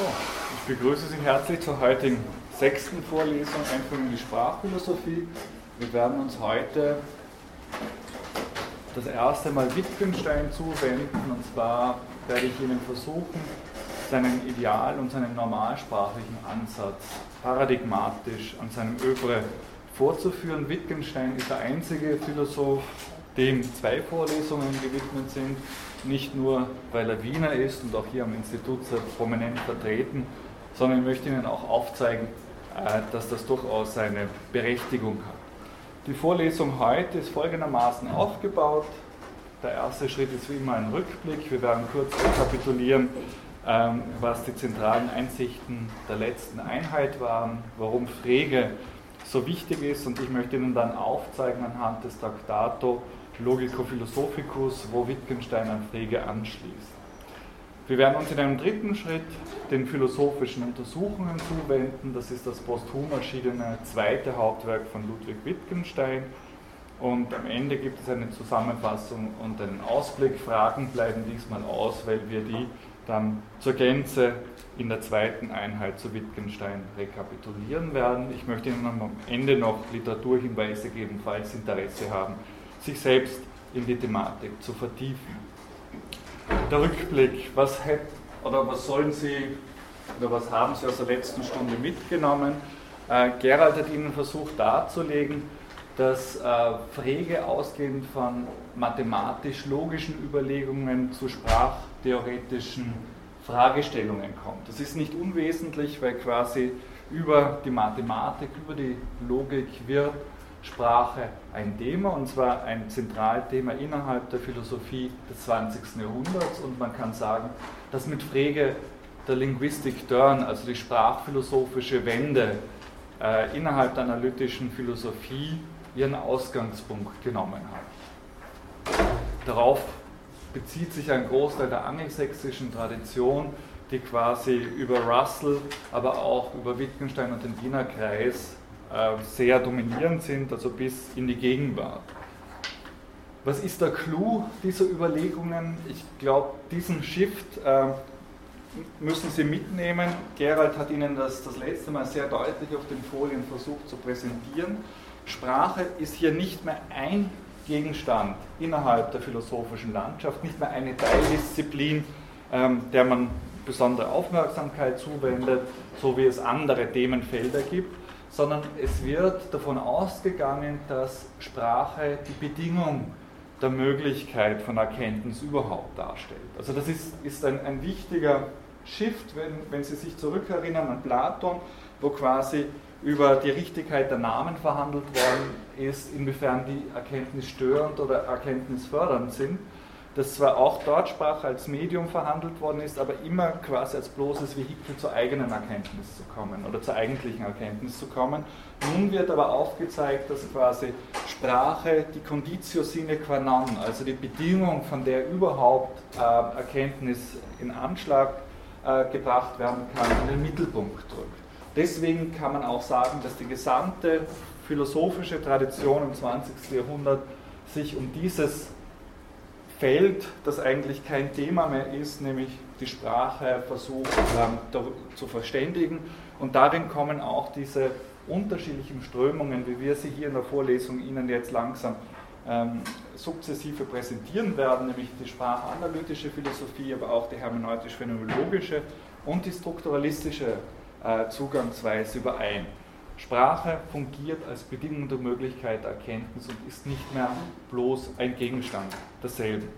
So, ich begrüße Sie herzlich zur heutigen sechsten Vorlesung Einführung in die Sprachphilosophie. Wir werden uns heute das erste Mal Wittgenstein zuwenden und zwar werde ich Ihnen versuchen, seinen Ideal- und seinen normalsprachlichen Ansatz paradigmatisch an seinem Övre vorzuführen. Wittgenstein ist der einzige Philosoph, dem zwei Vorlesungen gewidmet sind nicht nur, weil er Wiener ist und auch hier am Institut sehr prominent vertreten, sondern ich möchte Ihnen auch aufzeigen, äh, dass das durchaus seine Berechtigung hat. Die Vorlesung heute ist folgendermaßen aufgebaut. Der erste Schritt ist wie immer ein Rückblick. Wir werden kurz rekapitulieren, ähm, was die zentralen Einsichten der letzten Einheit waren, warum Frege so wichtig ist und ich möchte Ihnen dann aufzeigen anhand des Traktato, Logico Philosophicus, wo Wittgenstein an Frege anschließt. Wir werden uns in einem dritten Schritt den philosophischen Untersuchungen zuwenden. Das ist das posthum erschienene zweite Hauptwerk von Ludwig Wittgenstein. Und am Ende gibt es eine Zusammenfassung und einen Ausblick. Fragen bleiben diesmal aus, weil wir die dann zur Gänze in der zweiten Einheit zu Wittgenstein rekapitulieren werden. Ich möchte Ihnen am Ende noch Literaturhinweise geben, falls Sie Interesse haben sich selbst in die Thematik zu vertiefen. Der Rückblick, was, hätt, oder was sollen Sie oder was haben Sie aus der letzten Stunde mitgenommen? Äh, Gerald hat Ihnen versucht darzulegen, dass äh, Frege ausgehend von mathematisch-logischen Überlegungen zu sprachtheoretischen Fragestellungen kommt. Das ist nicht unwesentlich, weil quasi über die Mathematik, über die Logik wird Sprache ein Thema und zwar ein Zentralthema innerhalb der Philosophie des 20. Jahrhunderts und man kann sagen, dass mit Frege der Linguistic Turn, also die sprachphilosophische Wende äh, innerhalb der analytischen Philosophie ihren Ausgangspunkt genommen hat. Darauf bezieht sich ein Großteil der angelsächsischen Tradition, die quasi über Russell, aber auch über Wittgenstein und den Wiener Kreis sehr dominierend sind, also bis in die Gegenwart. Was ist der Clou dieser Überlegungen? Ich glaube, diesen Shift äh, müssen Sie mitnehmen. Gerald hat Ihnen das das letzte Mal sehr deutlich auf den Folien versucht zu präsentieren. Sprache ist hier nicht mehr ein Gegenstand innerhalb der philosophischen Landschaft, nicht mehr eine Teildisziplin, ähm, der man besondere Aufmerksamkeit zuwendet, so wie es andere Themenfelder gibt, sondern es wird davon ausgegangen, dass Sprache die Bedingung der Möglichkeit von Erkenntnis überhaupt darstellt. Also das ist, ist ein, ein wichtiger Shift, wenn, wenn Sie sich zurückerinnern an Platon, wo quasi über die Richtigkeit der Namen verhandelt worden ist, inwiefern die Erkenntnis störend oder erkenntnisfördernd sind das zwar auch dort Sprache als Medium verhandelt worden ist, aber immer quasi als bloßes Vehikel zur eigenen Erkenntnis zu kommen oder zur eigentlichen Erkenntnis zu kommen. Nun wird aber aufgezeigt, dass quasi Sprache die Conditio sine qua non, also die Bedingung, von der überhaupt äh, Erkenntnis in Anschlag äh, gebracht werden kann, in den Mittelpunkt drückt. Deswegen kann man auch sagen, dass die gesamte philosophische Tradition im 20. Jahrhundert sich um dieses Feld, das eigentlich kein Thema mehr ist, nämlich die Sprache versucht ähm, zu verständigen. Und darin kommen auch diese unterschiedlichen Strömungen, wie wir sie hier in der Vorlesung Ihnen jetzt langsam ähm, sukzessive präsentieren werden, nämlich die sprachanalytische Philosophie, aber auch die hermeneutisch-phänomenologische und die strukturalistische äh, Zugangsweise überein. Sprache fungiert als Bedingung der Möglichkeit der Erkenntnis und ist nicht mehr bloß ein Gegenstand derselben.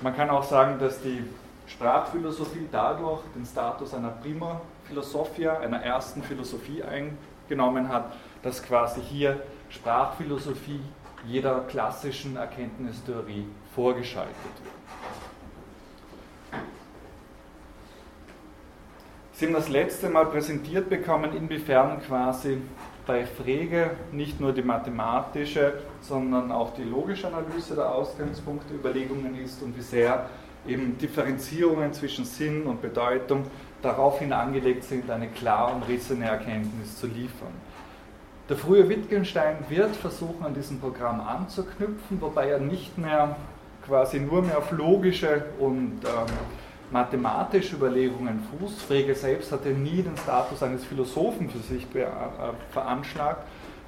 Man kann auch sagen, dass die Sprachphilosophie dadurch den Status einer Prima Philosophia, einer ersten Philosophie eingenommen hat, dass quasi hier Sprachphilosophie jeder klassischen Erkenntnistheorie vorgeschaltet wird. Sie haben das letzte Mal präsentiert bekommen, inwiefern quasi bei Frege nicht nur die mathematische, sondern auch die logische Analyse der Ausgangspunkte Überlegungen ist und wie sehr eben Differenzierungen zwischen Sinn und Bedeutung daraufhin angelegt sind, eine klar umrissene Erkenntnis zu liefern. Der frühe Wittgenstein wird versuchen, an diesem Programm anzuknüpfen, wobei er nicht mehr quasi nur mehr auf logische und ähm, mathematische Überlegungen fußt. Frege selbst hatte nie den Status eines Philosophen für sich äh, veranschlagt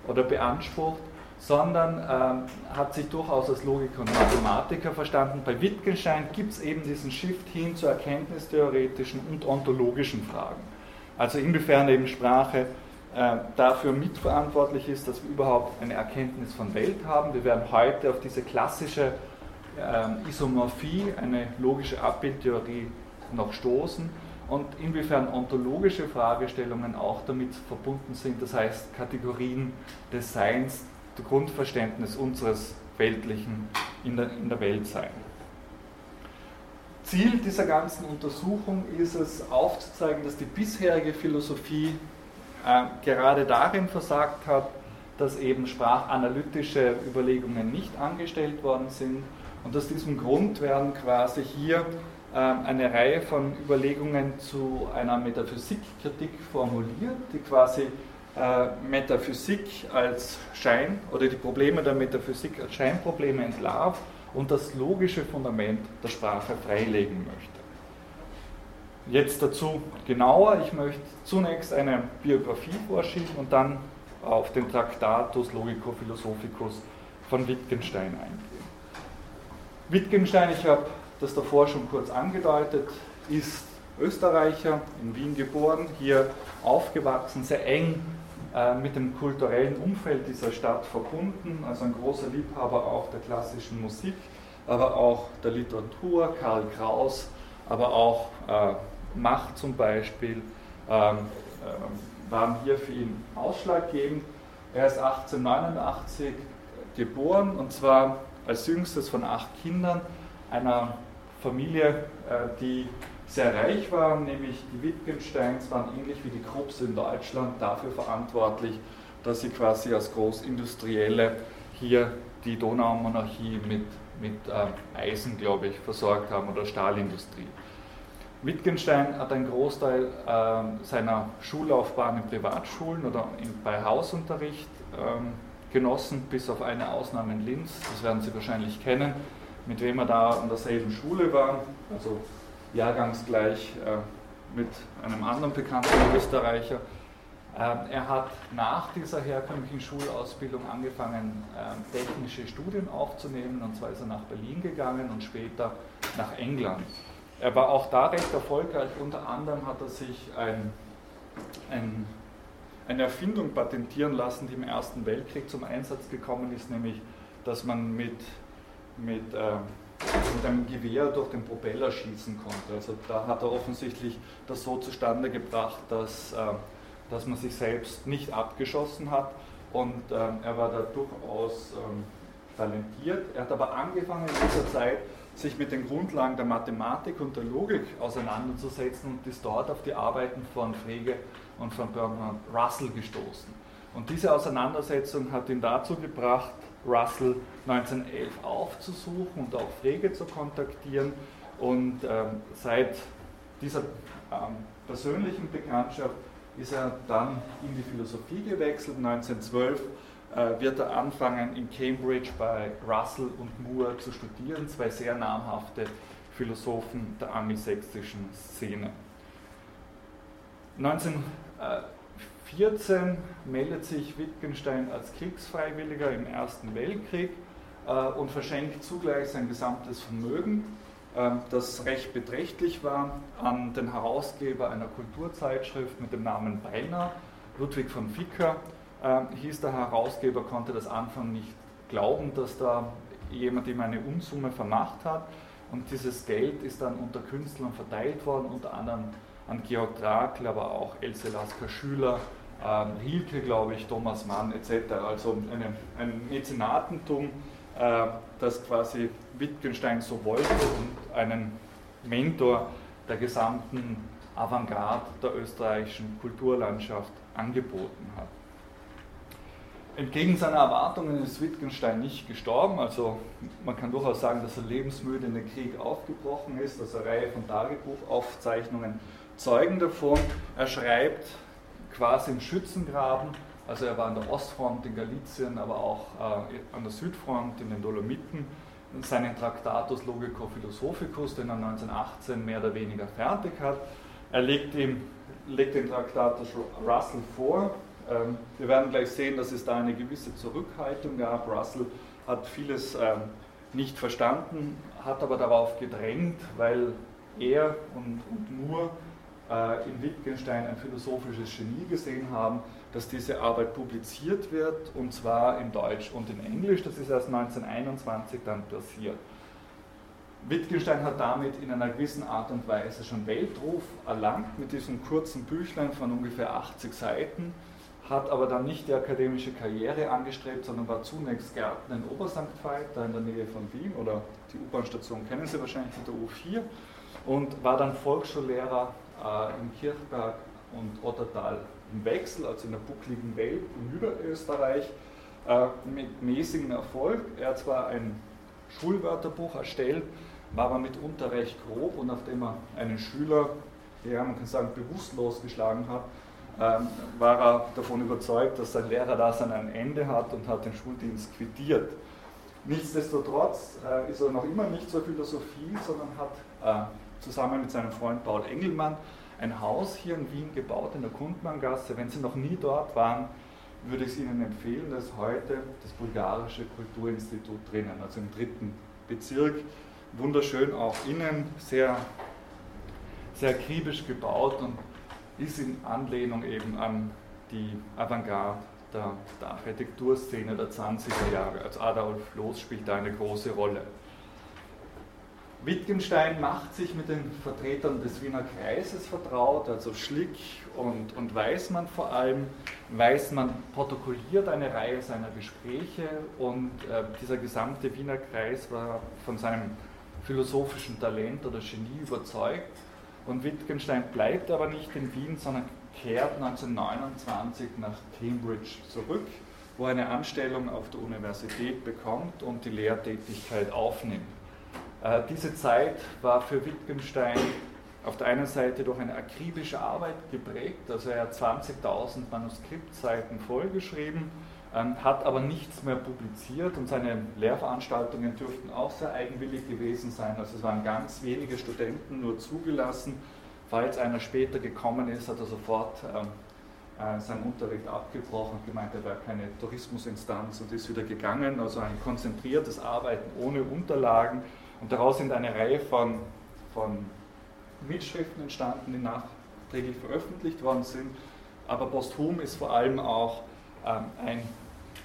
oder beansprucht, sondern äh, hat sich durchaus als Logiker und Mathematiker verstanden. Bei Wittgenstein gibt es eben diesen Shift hin zu erkenntnistheoretischen und ontologischen Fragen. Also inwiefern eben Sprache äh, dafür mitverantwortlich ist, dass wir überhaupt eine Erkenntnis von Welt haben. Wir werden heute auf diese klassische äh, Isomorphie, eine logische Abbildtheorie noch stoßen und inwiefern ontologische Fragestellungen auch damit verbunden sind, das heißt Kategorien des Seins, das Grundverständnis unseres Weltlichen in der, in der Welt sein. Ziel dieser ganzen Untersuchung ist es aufzuzeigen, dass die bisherige Philosophie äh, gerade darin versagt hat, dass eben sprachanalytische Überlegungen nicht angestellt worden sind. Und aus diesem Grund werden quasi hier äh, eine Reihe von Überlegungen zu einer Metaphysikkritik formuliert, die quasi äh, Metaphysik als Schein oder die Probleme der Metaphysik als Scheinprobleme entlarvt und das logische Fundament der Sprache freilegen möchte. Jetzt dazu genauer. Ich möchte zunächst eine Biografie vorschieben und dann auf den Traktatus Logico Philosophicus von Wittgenstein eingehen. Wittgenstein, ich habe das davor schon kurz angedeutet, ist Österreicher, in Wien geboren, hier aufgewachsen, sehr eng äh, mit dem kulturellen Umfeld dieser Stadt verbunden, also ein großer Liebhaber auch der klassischen Musik, aber auch der Literatur, Karl Kraus, aber auch äh, Macht zum Beispiel, ähm, äh, waren hier für ihn ausschlaggebend. Er ist 1889 geboren und zwar als jüngstes von acht Kindern einer Familie, äh, die sehr reich war, nämlich die Wittgensteins waren ähnlich wie die Krupps in Deutschland dafür verantwortlich, dass sie quasi als Großindustrielle hier die Donaumonarchie mit, mit äh, Eisen, glaube ich, versorgt haben oder Stahlindustrie. Wittgenstein hat einen Großteil äh, seiner Schullaufbahn in Privatschulen oder in, bei Hausunterricht ähm, genossen, bis auf eine Ausnahme in Linz, das werden Sie wahrscheinlich kennen, mit wem er da an derselben Schule war, also jahrgangsgleich äh, mit einem anderen bekannten Österreicher. Ähm, er hat nach dieser herkömmlichen Schulausbildung angefangen, ähm, technische Studien aufzunehmen, und zwar ist er nach Berlin gegangen und später nach England. Er war auch da recht erfolgreich. Unter anderem hat er sich ein, ein, eine Erfindung patentieren lassen, die im Ersten Weltkrieg zum Einsatz gekommen ist, nämlich dass man mit, mit, äh, mit einem Gewehr durch den Propeller schießen konnte. Also da hat er offensichtlich das so zustande gebracht, dass, äh, dass man sich selbst nicht abgeschossen hat. Und äh, er war da durchaus ähm, talentiert. Er hat aber angefangen in dieser Zeit sich mit den Grundlagen der Mathematik und der Logik auseinanderzusetzen und ist dort auf die Arbeiten von Frege und von Bernard Russell gestoßen. Und diese Auseinandersetzung hat ihn dazu gebracht, Russell 1911 aufzusuchen und auch Frege zu kontaktieren. Und ähm, seit dieser ähm, persönlichen Bekanntschaft ist er dann in die Philosophie gewechselt. 1912 äh, wird er anfangen, in Cambridge bei Russell und Moore zu studieren, zwei sehr namhafte Philosophen der angelsächsischen Szene. 1914 meldet sich Wittgenstein als Kriegsfreiwilliger im Ersten Weltkrieg äh, und verschenkt zugleich sein gesamtes Vermögen, äh, das recht beträchtlich war, an den Herausgeber einer Kulturzeitschrift mit dem Namen Beiner, Ludwig von Ficker, ähm, hieß der Herausgeber, konnte das Anfang nicht glauben, dass da jemand ihm eine Unsumme vermacht hat. Und dieses Geld ist dann unter Künstlern verteilt worden, unter anderem an Georg Trakl, aber auch Else Lasker Schüler, ähm, Rilke, glaube ich, Thomas Mann etc. Also eine, ein Mäzenatentum, äh, das quasi Wittgenstein so wollte und einen Mentor der gesamten Avantgarde der österreichischen Kulturlandschaft angeboten hat. Entgegen seiner Erwartungen ist Wittgenstein nicht gestorben. Also man kann durchaus sagen, dass er lebensmüde in den Krieg aufgebrochen ist. Also eine Reihe von Tagebuchaufzeichnungen zeugen davon. Er schreibt quasi im Schützengraben. Also er war an der Ostfront in Galizien, aber auch äh, an der Südfront in den Dolomiten seinen Tractatus Logico Philosophicus, den er 1918 mehr oder weniger fertig hat. Er legt, ihm, legt den Tractatus Russell vor. Ähm, wir werden gleich sehen, dass es da eine gewisse Zurückhaltung gab. Russell hat vieles ähm, nicht verstanden, hat aber darauf gedrängt, weil er und, und nur äh, in Wittgenstein ein philosophisches Genie gesehen haben, dass diese Arbeit publiziert wird, und zwar in Deutsch und in Englisch. Das ist erst 1921 dann passiert. Wittgenstein hat damit in einer gewissen Art und Weise schon Weltruf erlangt mit diesem kurzen Büchlein von ungefähr 80 Seiten, hat aber dann nicht die akademische Karriere angestrebt, sondern war zunächst Gärtner in Obersankt Veit, da in der Nähe von Wien, oder die U-Bahn-Station kennen Sie wahrscheinlich mit der U4, und war dann Volksschullehrer äh, in Kirchberg und Ottertal im Wechsel, also in der buckligen Welt in Niederösterreich, äh, mit mäßigem Erfolg. Er hat zwar ein Schulwörterbuch erstellt, war aber mitunter recht grob und nachdem er einen Schüler, ja, man kann sagen, bewusstlos geschlagen hat, ähm, war er davon überzeugt, dass sein Lehrer das an ein Ende hat und hat den Schuldienst quittiert. Nichtsdestotrotz äh, ist er noch immer nicht zur Philosophie, sondern hat äh, zusammen mit seinem Freund Paul Engelmann ein Haus hier in Wien gebaut, in der Kundmanngasse. Wenn Sie noch nie dort waren, würde ich es Ihnen empfehlen. Da ist heute das Bulgarische Kulturinstitut drinnen, also im dritten Bezirk. Wunderschön auch innen, sehr, sehr akribisch gebaut und ist in Anlehnung eben an die Avantgarde der, der Architekturszene der 20er Jahre. Also Adolf Loos spielt da eine große Rolle. Wittgenstein macht sich mit den Vertretern des Wiener Kreises vertraut, also Schlick und, und Weismann vor allem. Weismann protokolliert eine Reihe seiner Gespräche und äh, dieser gesamte Wiener Kreis war von seinem philosophischen Talent oder Genie überzeugt. Und Wittgenstein bleibt aber nicht in Wien, sondern kehrt 1929 nach Cambridge zurück, wo er eine Anstellung auf der Universität bekommt und die Lehrtätigkeit aufnimmt. Äh, diese Zeit war für Wittgenstein auf der einen Seite durch eine akribische Arbeit geprägt, also er hat 20.000 Manuskriptseiten vollgeschrieben, ähm, hat aber nichts mehr publiziert und seine Lehrveranstaltungen dürften auch sehr eigenwillig gewesen sein, also es waren ganz wenige Studenten nur zugelassen. Falls einer später gekommen ist, hat er sofort ähm, äh, seinen Unterricht abgebrochen, gemeint, er wäre keine Tourismusinstanz und ist wieder gegangen, also ein konzentriertes Arbeiten ohne Unterlagen und daraus sind eine Reihe von, von Mitschriften entstanden, die nachträglich veröffentlicht worden sind. Aber posthum ist vor allem auch ähm, ein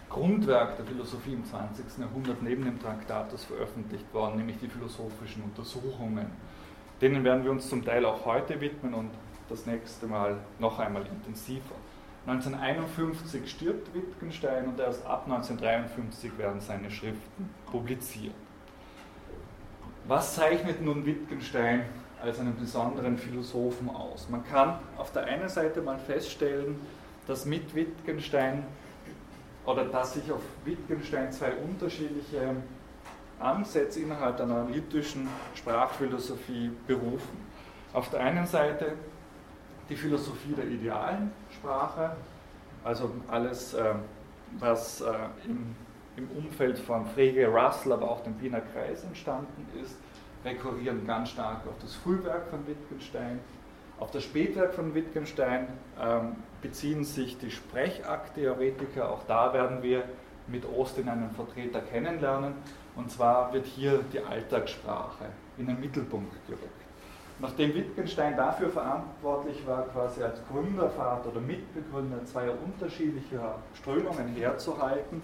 Grundwerk der Philosophie im 20. Jahrhundert neben dem Traktatus veröffentlicht worden, nämlich die philosophischen Untersuchungen. Denen werden wir uns zum Teil auch heute widmen und das nächste Mal noch einmal intensiver. 1951 stirbt Wittgenstein und erst ab 1953 werden seine Schriften publiziert. Was zeichnet nun Wittgenstein als einen besonderen Philosophen aus? Man kann auf der einen Seite mal feststellen, dass mit Wittgenstein oder dass sich auf Wittgenstein zwei unterschiedliche Ansätze innerhalb der analytischen Sprachphilosophie berufen. Auf der einen Seite die Philosophie der idealen Sprache, also alles, äh, was äh, im im Umfeld von Frege, Russell, aber auch dem Wiener Kreis entstanden ist, rekurrieren ganz stark auf das Frühwerk von Wittgenstein. Auf das Spätwerk von Wittgenstein ähm, beziehen sich die Sprechakttheoretiker. Auch da werden wir mit Austin einen Vertreter kennenlernen. Und zwar wird hier die Alltagssprache in den Mittelpunkt gerückt. Nachdem Wittgenstein dafür verantwortlich war, quasi als Gründervater oder Mitbegründer zweier unterschiedlicher Strömungen herzuhalten,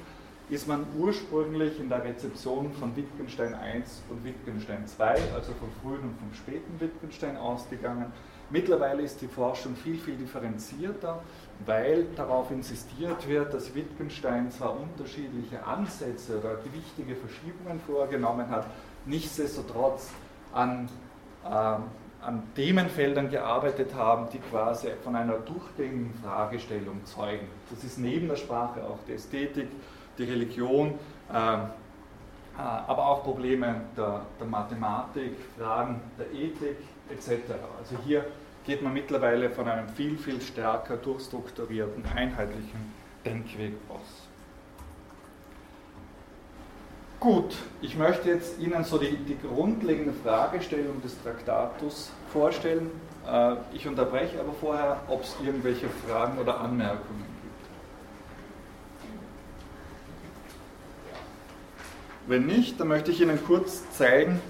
ist man ursprünglich in der Rezeption von Wittgenstein I und Wittgenstein II, also vom frühen und vom späten Wittgenstein ausgegangen. Mittlerweile ist die Forschung viel, viel differenzierter, weil darauf insistiert wird, dass Wittgenstein zwar unterschiedliche Ansätze oder wichtige Verschiebungen vorgenommen hat, nichtsdestotrotz an, äh, an Themenfeldern gearbeitet haben, die quasi von einer durchgängigen Fragestellung zeugen. Das ist neben der Sprache auch die Ästhetik, die Religion, ähm, äh, aber auch Probleme der, der, Mathematik, Fragen der Ethik etc. Also hier geht man mittlerweile von einem viel, viel stärker durchstrukturierten, einheitlichen Denkweg aus. Gut, ich möchte jetzt Ihnen so die, die grundlegende Fragestellung des Traktatus vorstellen. Äh, ich unterbreche aber vorher, ob es irgendwelche Fragen oder Anmerkungen gibt. Wenn nicht, dann möchte ich Ihnen kurz zeigen,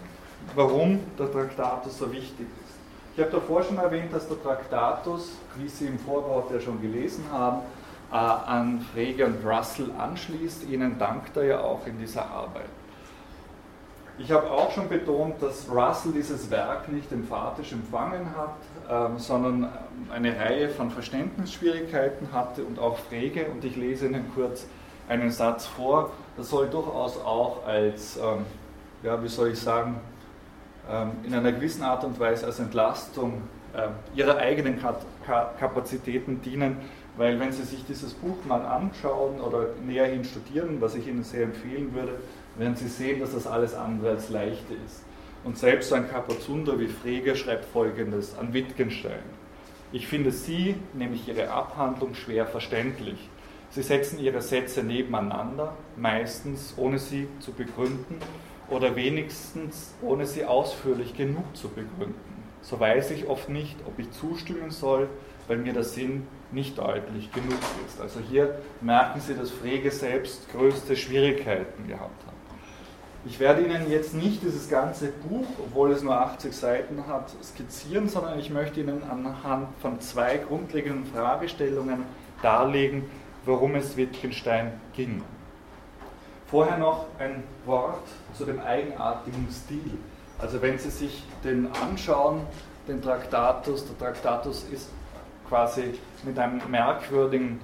warum der Traktatus so wichtig ist. Ich habe davor schon erwähnt, dass der Traktatus, wie Sie im Vorwort ja schon gelesen haben, äh, an Frege und Russell anschließt. Ihnen dankt er ja auch in dieser Arbeit. Ich habe auch schon betont, dass Russell dieses Werk nicht emphatisch empfangen hat, ähm, sondern eine Reihe von Verständnisschwierigkeiten hatte und auch Frege. Und ich lese Ihnen kurz einen Satz vor. Das soll durchaus auch als, ähm, ja, wie soll ich sagen, ähm, in einer gewissen Art und Weise als Entlastung ähm, ihrer eigenen Kapazitäten dienen, weil wenn Sie sich dieses Buch mal anschauen oder näherhin studieren, was ich Ihnen sehr empfehlen würde, werden Sie sehen, dass das alles andere als leicht ist. Und selbst ein Kapazunder wie Frege schreibt folgendes an Wittgenstein. Ich finde Sie, nämlich Ihre Abhandlung, schwer verständlich. Sie setzen Ihre Sätze nebeneinander, meistens ohne sie zu begründen oder wenigstens ohne sie ausführlich genug zu begründen. So weiß ich oft nicht, ob ich zustimmen soll, weil mir der Sinn nicht deutlich genug ist. Also hier merken Sie, dass Frege selbst größte Schwierigkeiten gehabt hat. Ich werde Ihnen jetzt nicht dieses ganze Buch, obwohl es nur 80 Seiten hat, skizzieren, sondern ich möchte Ihnen anhand von zwei grundlegenden Fragestellungen darlegen, worum es Wittgenstein ging. Vorher noch ein Wort zu dem eigenartigen Stil. Also wenn Sie sich den anschauen, den Traktatus, der Traktatus ist quasi mit einem merkwürdigen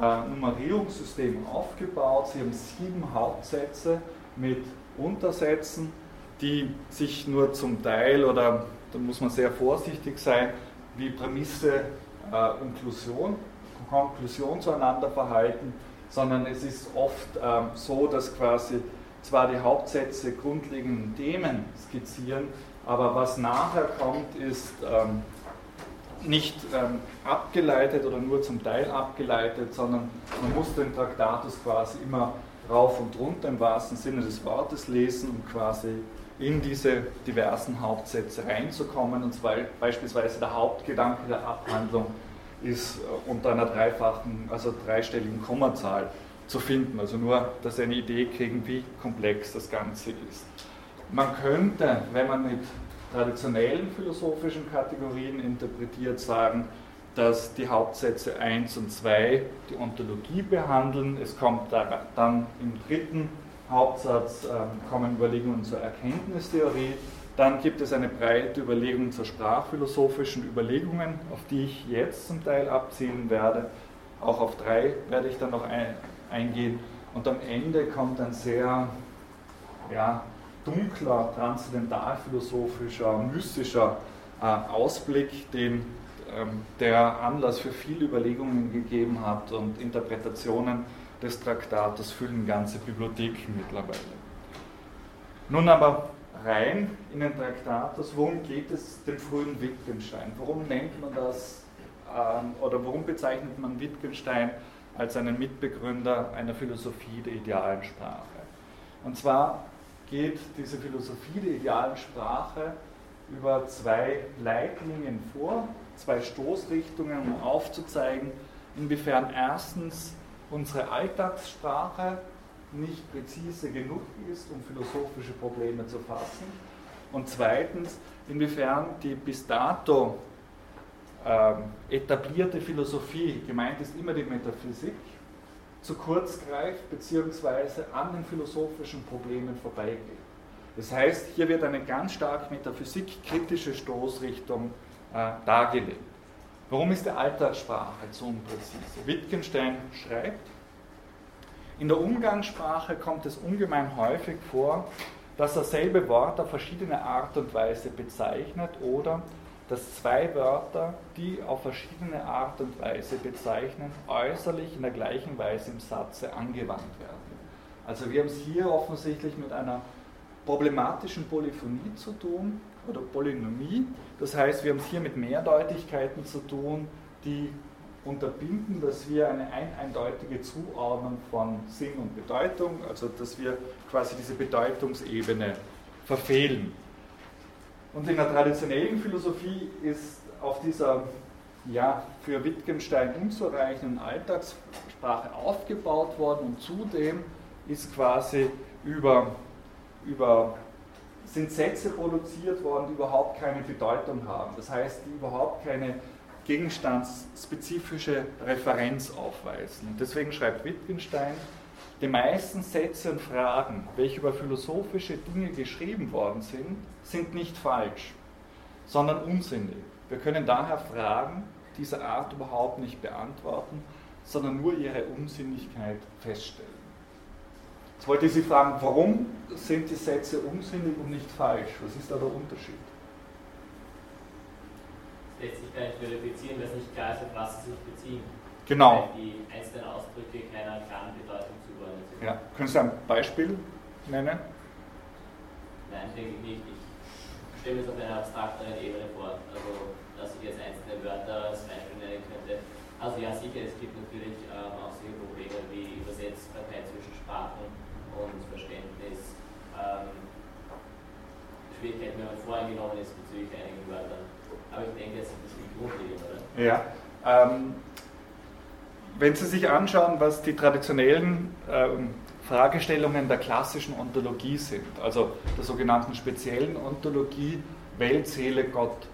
äh, Nummerierungssystem aufgebaut. Sie haben sieben Hauptsätze mit Untersätzen, die sich nur zum Teil, oder da muss man sehr vorsichtig sein, wie Prämisse äh, Inklusion, Konklusion zueinander verhalten sondern es ist oft ähm, so, dass quasi zwar die Hauptsätze grundlegenden Themen skizzieren, aber was nachher kommt, ist ähm, nicht ähm, abgeleitet oder nur zum Teil abgeleitet, sondern man muss den Traktatus quasi immer rauf und runter im wahrsten Sinne des Wortes lesen, um quasi in diese diversen Hauptsätze reinzukommen. Und zwar beispielsweise der Hauptgedanke der Abhandlung ist äh, unter einer dreifachen, also dreistelligen Kommazahl zu finden. Also nur, dass Sie eine Idee kriegen, wie komplex das Ganze ist. Man könnte, wenn man mit traditionellen philosophischen Kategorien interpretiert, sagen, dass die Hauptsätze 1 und 2 die Ontologie behandeln. Es kommt dann im dritten Hauptsatz äh, kommen Überlegungen zur Erkenntnistheorie. Dann gibt es eine breite Überlegung zur sprachphilosophischen Überlegungen, auf die ich jetzt zum Teil abzielen werde. Auch auf drei werde ich dann noch ein, eingehen. Und am Ende kommt ein sehr ja, dunkler, transzendentalphilosophischer, mystischer äh, Ausblick, den ähm, der Anlass für viele Überlegungen gegeben hat und Interpretationen des Traktates füllen ganze Bibliotheken mittlerweile. Nun aber rein in den Traktatus, worum geht es dem frühen Wittgenstein? Warum nennt man das ähm, oder warum bezeichnet man Wittgenstein als einen Mitbegründer einer Philosophie der idealen Sprache? Und zwar geht diese Philosophie der idealen Sprache über zwei Leitlinien vor, zwei Stoßrichtungen, um aufzuzeigen, inwiefern erstens unsere Alltagssprache nicht präzise genug ist, um philosophische Probleme zu fassen. Und zweitens, inwiefern die bis dato ähm, etablierte Philosophie, gemeint ist immer die Metaphysik, zu kurz greift bzw. an den philosophischen Problemen vorbeigeht. Das heißt, hier wird eine ganz stark metaphysikkritische Stoßrichtung äh, dargelegt. Warum ist die Alltagssprache zu unpräzise? Wittgenstein schreibt, in der Umgangssprache kommt es ungemein häufig vor, dass dasselbe Wort auf verschiedene Art und Weise bezeichnet oder dass zwei Wörter, die auf verschiedene Art und Weise bezeichnen, äußerlich in der gleichen Weise im Satze angewandt werden. Also wir haben es hier offensichtlich mit einer problematischen Polyphonie zu tun oder Polynomie. Das heißt, wir haben es hier mit Mehrdeutigkeiten zu tun, die unterbinden, dass wir eine eindeutige Zuordnung von Sinn und Bedeutung, also dass wir quasi diese Bedeutungsebene verfehlen. Und in der traditionellen Philosophie ist auf dieser ja, für Wittgenstein unzureichenden Alltagssprache aufgebaut worden und zudem ist quasi über, über sind Sätze produziert worden, die überhaupt keine Bedeutung haben. Das heißt, die überhaupt keine gegenstandsspezifische Referenz aufweisen. Und deswegen schreibt Wittgenstein, die meisten Sätze und Fragen, welche über philosophische Dinge geschrieben worden sind, sind nicht falsch, sondern unsinnig. Wir können daher Fragen dieser Art überhaupt nicht beantworten, sondern nur ihre Unsinnigkeit feststellen. Jetzt wollte ich Sie fragen, warum sind die Sätze unsinnig und nicht falsch? Was ist da der Unterschied? Lässt sich gar nicht verifizieren, weil es nicht klar ist, auf was sie sich beziehen. Genau. Weil die einzelnen Ausdrücke keiner klaren Bedeutung zugeordnet sind. Ja. Können Sie ein Beispiel nennen? Nein, denke ich nicht. Ich stelle mir es auf einer abstrakteren Ebene vor. Also, dass ich jetzt einzelne Wörter als Beispiel nennen könnte. Also ja, sicher, es gibt natürlich ähm, auch solche Probleme wie Übersetzbarkeit zwischen Sprachen und Verständnis. Ähm, Schwierigkeiten, wenn man voreingenommen ist bezüglich einigen Wörtern. Aber ich denke, das ist die Grundregel, oder? Ja. Ähm, wenn Sie sich anschauen, was die traditionellen ähm, Fragestellungen der klassischen Ontologie sind, also der sogenannten speziellen Ontologie, Welt, Seele, Gott,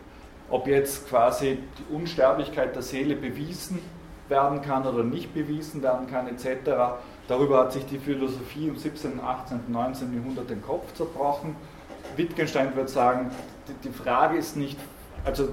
ob jetzt quasi die Unsterblichkeit der Seele bewiesen werden kann oder nicht bewiesen werden kann, etc. Darüber hat sich die Philosophie im 17., 18., 19. Jahrhundert den Kopf zerbrochen. Wittgenstein wird sagen, die Frage ist nicht also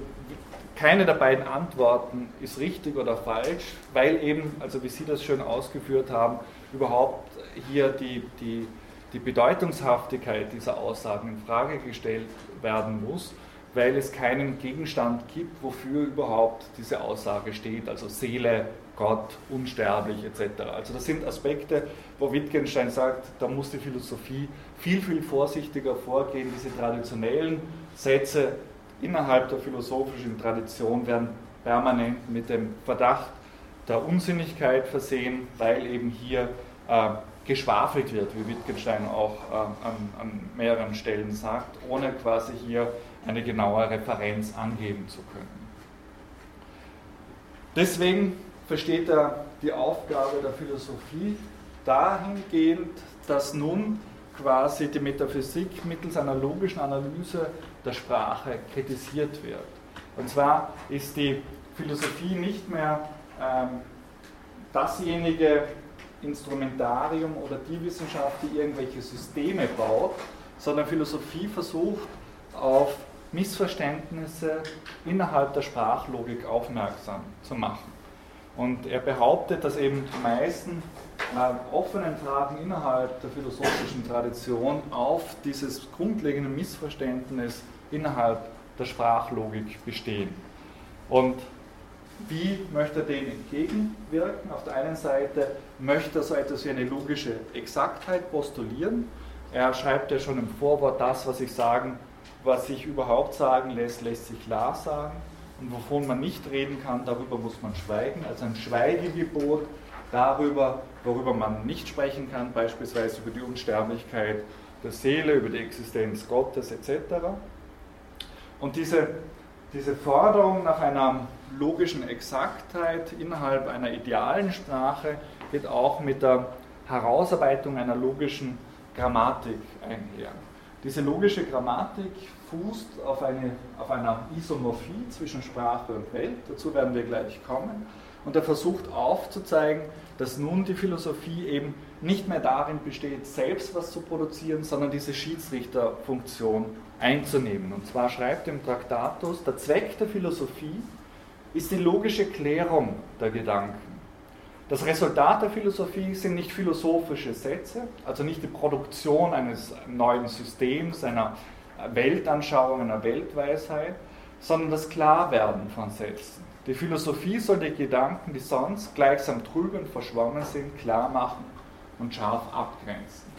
keine der beiden Antworten ist richtig oder falsch, weil eben, also wie Sie das schön ausgeführt haben, überhaupt hier die, die, die Bedeutungshaftigkeit dieser Aussagen in Frage gestellt werden muss, weil es keinen Gegenstand gibt, wofür überhaupt diese Aussage steht, also Seele, Gott, unsterblich etc. Also das sind Aspekte, wo Wittgenstein sagt, da muss die Philosophie viel, viel vorsichtiger vorgehen, diese traditionellen Sätze innerhalb der philosophischen Tradition werden permanent mit dem Verdacht der Unsinnigkeit versehen, weil eben hier äh, geschwafelt wird, wie Wittgenstein auch äh, an, an, mehreren Stellen sagt, ohne quasi hier eine genaue Referenz angeben zu können. Deswegen versteht er die Aufgabe der Philosophie dahingehend, dass nun quasi die Metaphysik mittels einer logischen Analyse der Sprache kritisiert wird. Und zwar ist die Philosophie nicht mehr ähm, dasjenige Instrumentarium oder die Wissenschaft, die irgendwelche Systeme baut, sondern Philosophie versucht auf Missverständnisse innerhalb der Sprachlogik aufmerksam zu machen. Und er behauptet, dass eben die meisten äh, offenen Fragen innerhalb der philosophischen Tradition auf dieses grundlegende Missverständnis innerhalb der Sprachlogik bestehen. Und wie möchte er dem entgegenwirken? Auf der einen Seite möchte er so etwas wie eine logische Exaktheit postulieren. Er schreibt ja schon im Vorwort, das, was ich sagen, was sich überhaupt sagen lässt, lässt sich klar sagen. Und wovon man nicht reden kann, darüber muss man schweigen. Also ein Schweigegebot darüber, worüber man nicht sprechen kann, beispielsweise über die Unsterblichkeit der Seele, über die Existenz Gottes etc. Und diese, diese Forderung nach einer logischen Exaktheit innerhalb einer idealen Sprache geht auch mit der Herausarbeitung einer logischen Grammatik einher. Diese logische Grammatik fußt auf, eine, auf einer Isomorphie zwischen Sprache und Welt, dazu werden wir gleich kommen, und er versucht aufzuzeigen, dass nun die Philosophie eben nicht mehr darin besteht, selbst was zu produzieren, sondern diese Schiedsrichterfunktion einzunehmen. Und zwar schreibt im Traktatus, der Zweck der Philosophie ist die logische Klärung der Gedanken. Das Resultat der Philosophie sind nicht philosophische Sätze, also nicht die Produktion eines neuen Systems, einer Weltanschauung, einer Weltweisheit, sondern das Klarwerden von Sätzen. Die Philosophie soll die Gedanken, die sonst gleichsam trüb und verschwommen sind, klar machen und scharf abgrenzen.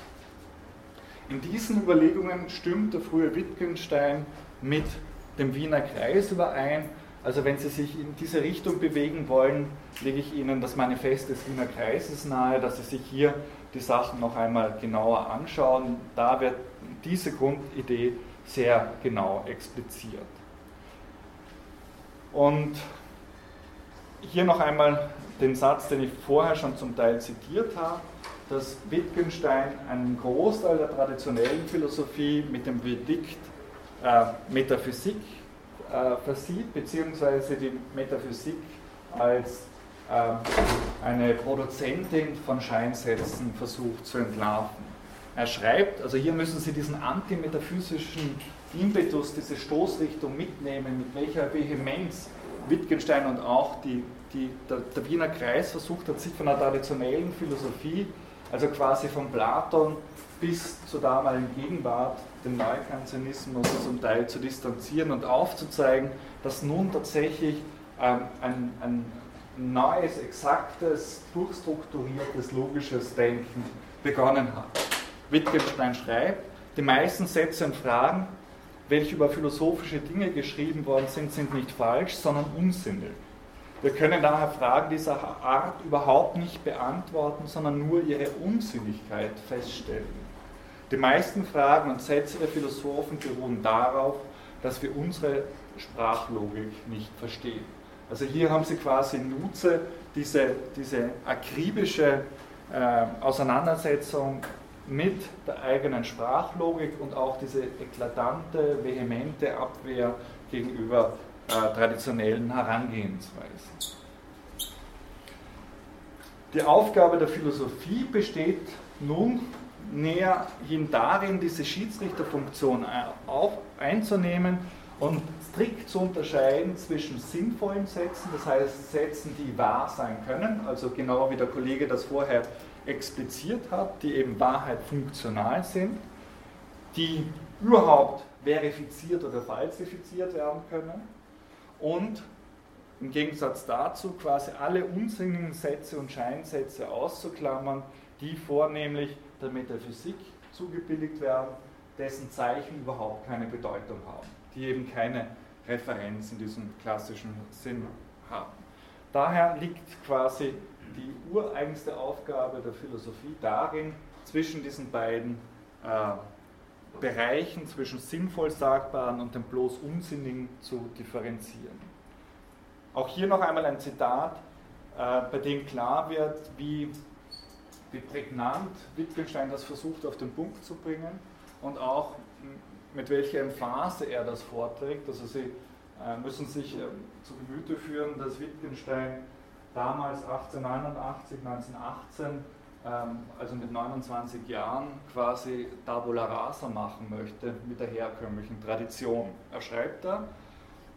In diesen Überlegungen stimmt der frühe Wittgenstein mit dem Wiener Kreis überein, Also wenn Sie sich in diese Richtung bewegen wollen, lege ich Ihnen das Manifest des Wiener Kreises nahe, dass Sie sich hier die Sachen noch einmal genauer anschauen. Da wird diese Grundidee sehr genau expliziert. Und hier noch einmal den Satz, den ich vorher schon zum Teil zitiert habe, dass Wittgenstein einen Großteil der traditionellen Philosophie mit dem Verdikt äh, Metaphysik äh, versieht, beziehungsweise die Metaphysik als äh, eine Produzentin von Scheinsätzen versucht zu entlarven. Er schreibt, also hier müssen Sie diesen antimetaphysischen Impetus, diese Stoßrichtung mitnehmen, mit welcher Vehemenz Wittgenstein und auch die, die, der, der Wiener Kreis versucht hat, sich von der traditionellen Philosophie, also quasi von Platon bis zur damaligen Gegenwart, dem Neukantianismus zum Teil zu distanzieren und aufzuzeigen, dass nun tatsächlich ähm, ein, ein neues, exaktes, durchstrukturiertes, logisches Denken begonnen hat. Wittgenstein schreibt, die meisten Sätze und Fragen, welche über philosophische Dinge geschrieben worden sind, sind nicht falsch, sondern unsinnig. Wir können daher Fragen dieser Art überhaupt nicht beantworten, sondern nur ihre Unsinnigkeit feststellen. Die meisten Fragen und Sätze der Philosophen beruhen darauf, dass wir unsere Sprachlogik nicht verstehen. Also hier haben Sie quasi in Nutze diese, diese akribische äh, Auseinandersetzung mit der eigenen Sprachlogik und auch diese eklatante, vehemente Abwehr gegenüber äh, traditionellen Herangehensweisen. Die Aufgabe der Philosophie besteht nun näherhin darin, diese Schiedsrichterfunktion einzunehmen und strikt zu unterscheiden zwischen sinnvollen Sätzen, das heißt Sätzen, die wahr sein können, also genau wie der Kollege das vorher expliziert hat, die eben Wahrheit funktional sind, die überhaupt verifiziert oder falsifiziert werden können und im Gegensatz dazu quasi alle unsinnigen Sätze und Scheinsätze auszuklammern, die vornehmlich der Metaphysik zugebilligt werden, dessen Zeichen überhaupt keine Bedeutung haben, die eben keine Referenz in diesem klassischen Sinn haben. Daher liegt quasi die ureigenste Aufgabe der Philosophie darin, zwischen diesen beiden äh, Bereichen, zwischen sinnvoll Sagbaren und dem bloß Unsinnigen zu differenzieren. Auch hier noch einmal ein Zitat, äh, bei dem klar wird, wie wie prägnant Wittgenstein das versucht auf den Punkt zu bringen und auch mit welcher Emphase er das vorträgt. Also Sie äh, müssen sich äh, zu Gemüte führen, dass Wittgenstein damals 1889, 1918, ähm, also mit 29 Jahren, quasi Tabula Rasa machen möchte mit der herkömmlichen Tradition. Er schreibt da,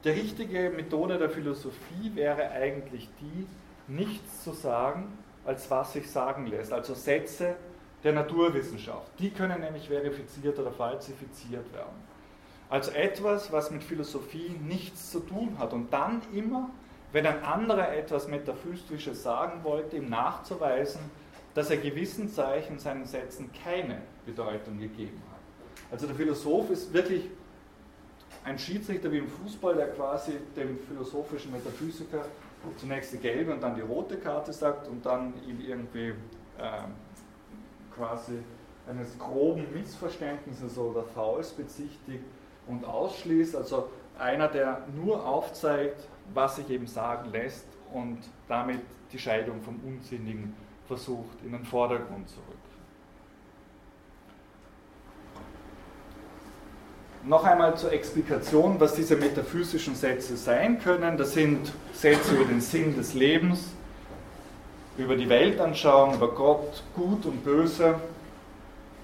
die richtige Methode der Philosophie wäre eigentlich die, nichts zu sagen, als was sich sagen lässt, also Sätze der Naturwissenschaft. Die können nämlich verifiziert oder falsifiziert werden. Also etwas, was mit Philosophie nichts zu tun hat. Und dann immer, wenn ein anderer etwas Metaphysisches sagen wollte, ihm nachzuweisen, dass er gewissen Zeichen seinen Sätzen keine Bedeutung gegeben hat. Also der Philosoph ist wirklich ein Schiedsrichter wie im Fußball, der quasi dem philosophischen Metaphysiker zunächst die gelbe und dann die rote Karte sagt und dann ihn irgendwie äh, quasi eines groben Missverständnisses oder Fouls bezichtigt und ausschließt. Also einer, der nur aufzeigt, was sich eben sagen lässt und damit die Scheidung vom Unsinnigen versucht in den Vordergrund zu rücken. Noch einmal zur Explikation, was diese metaphysischen Sätze sein können. Das sind Sätze über den Sinn des Lebens, über die Weltanschauung, über Gott, Gut und Böse.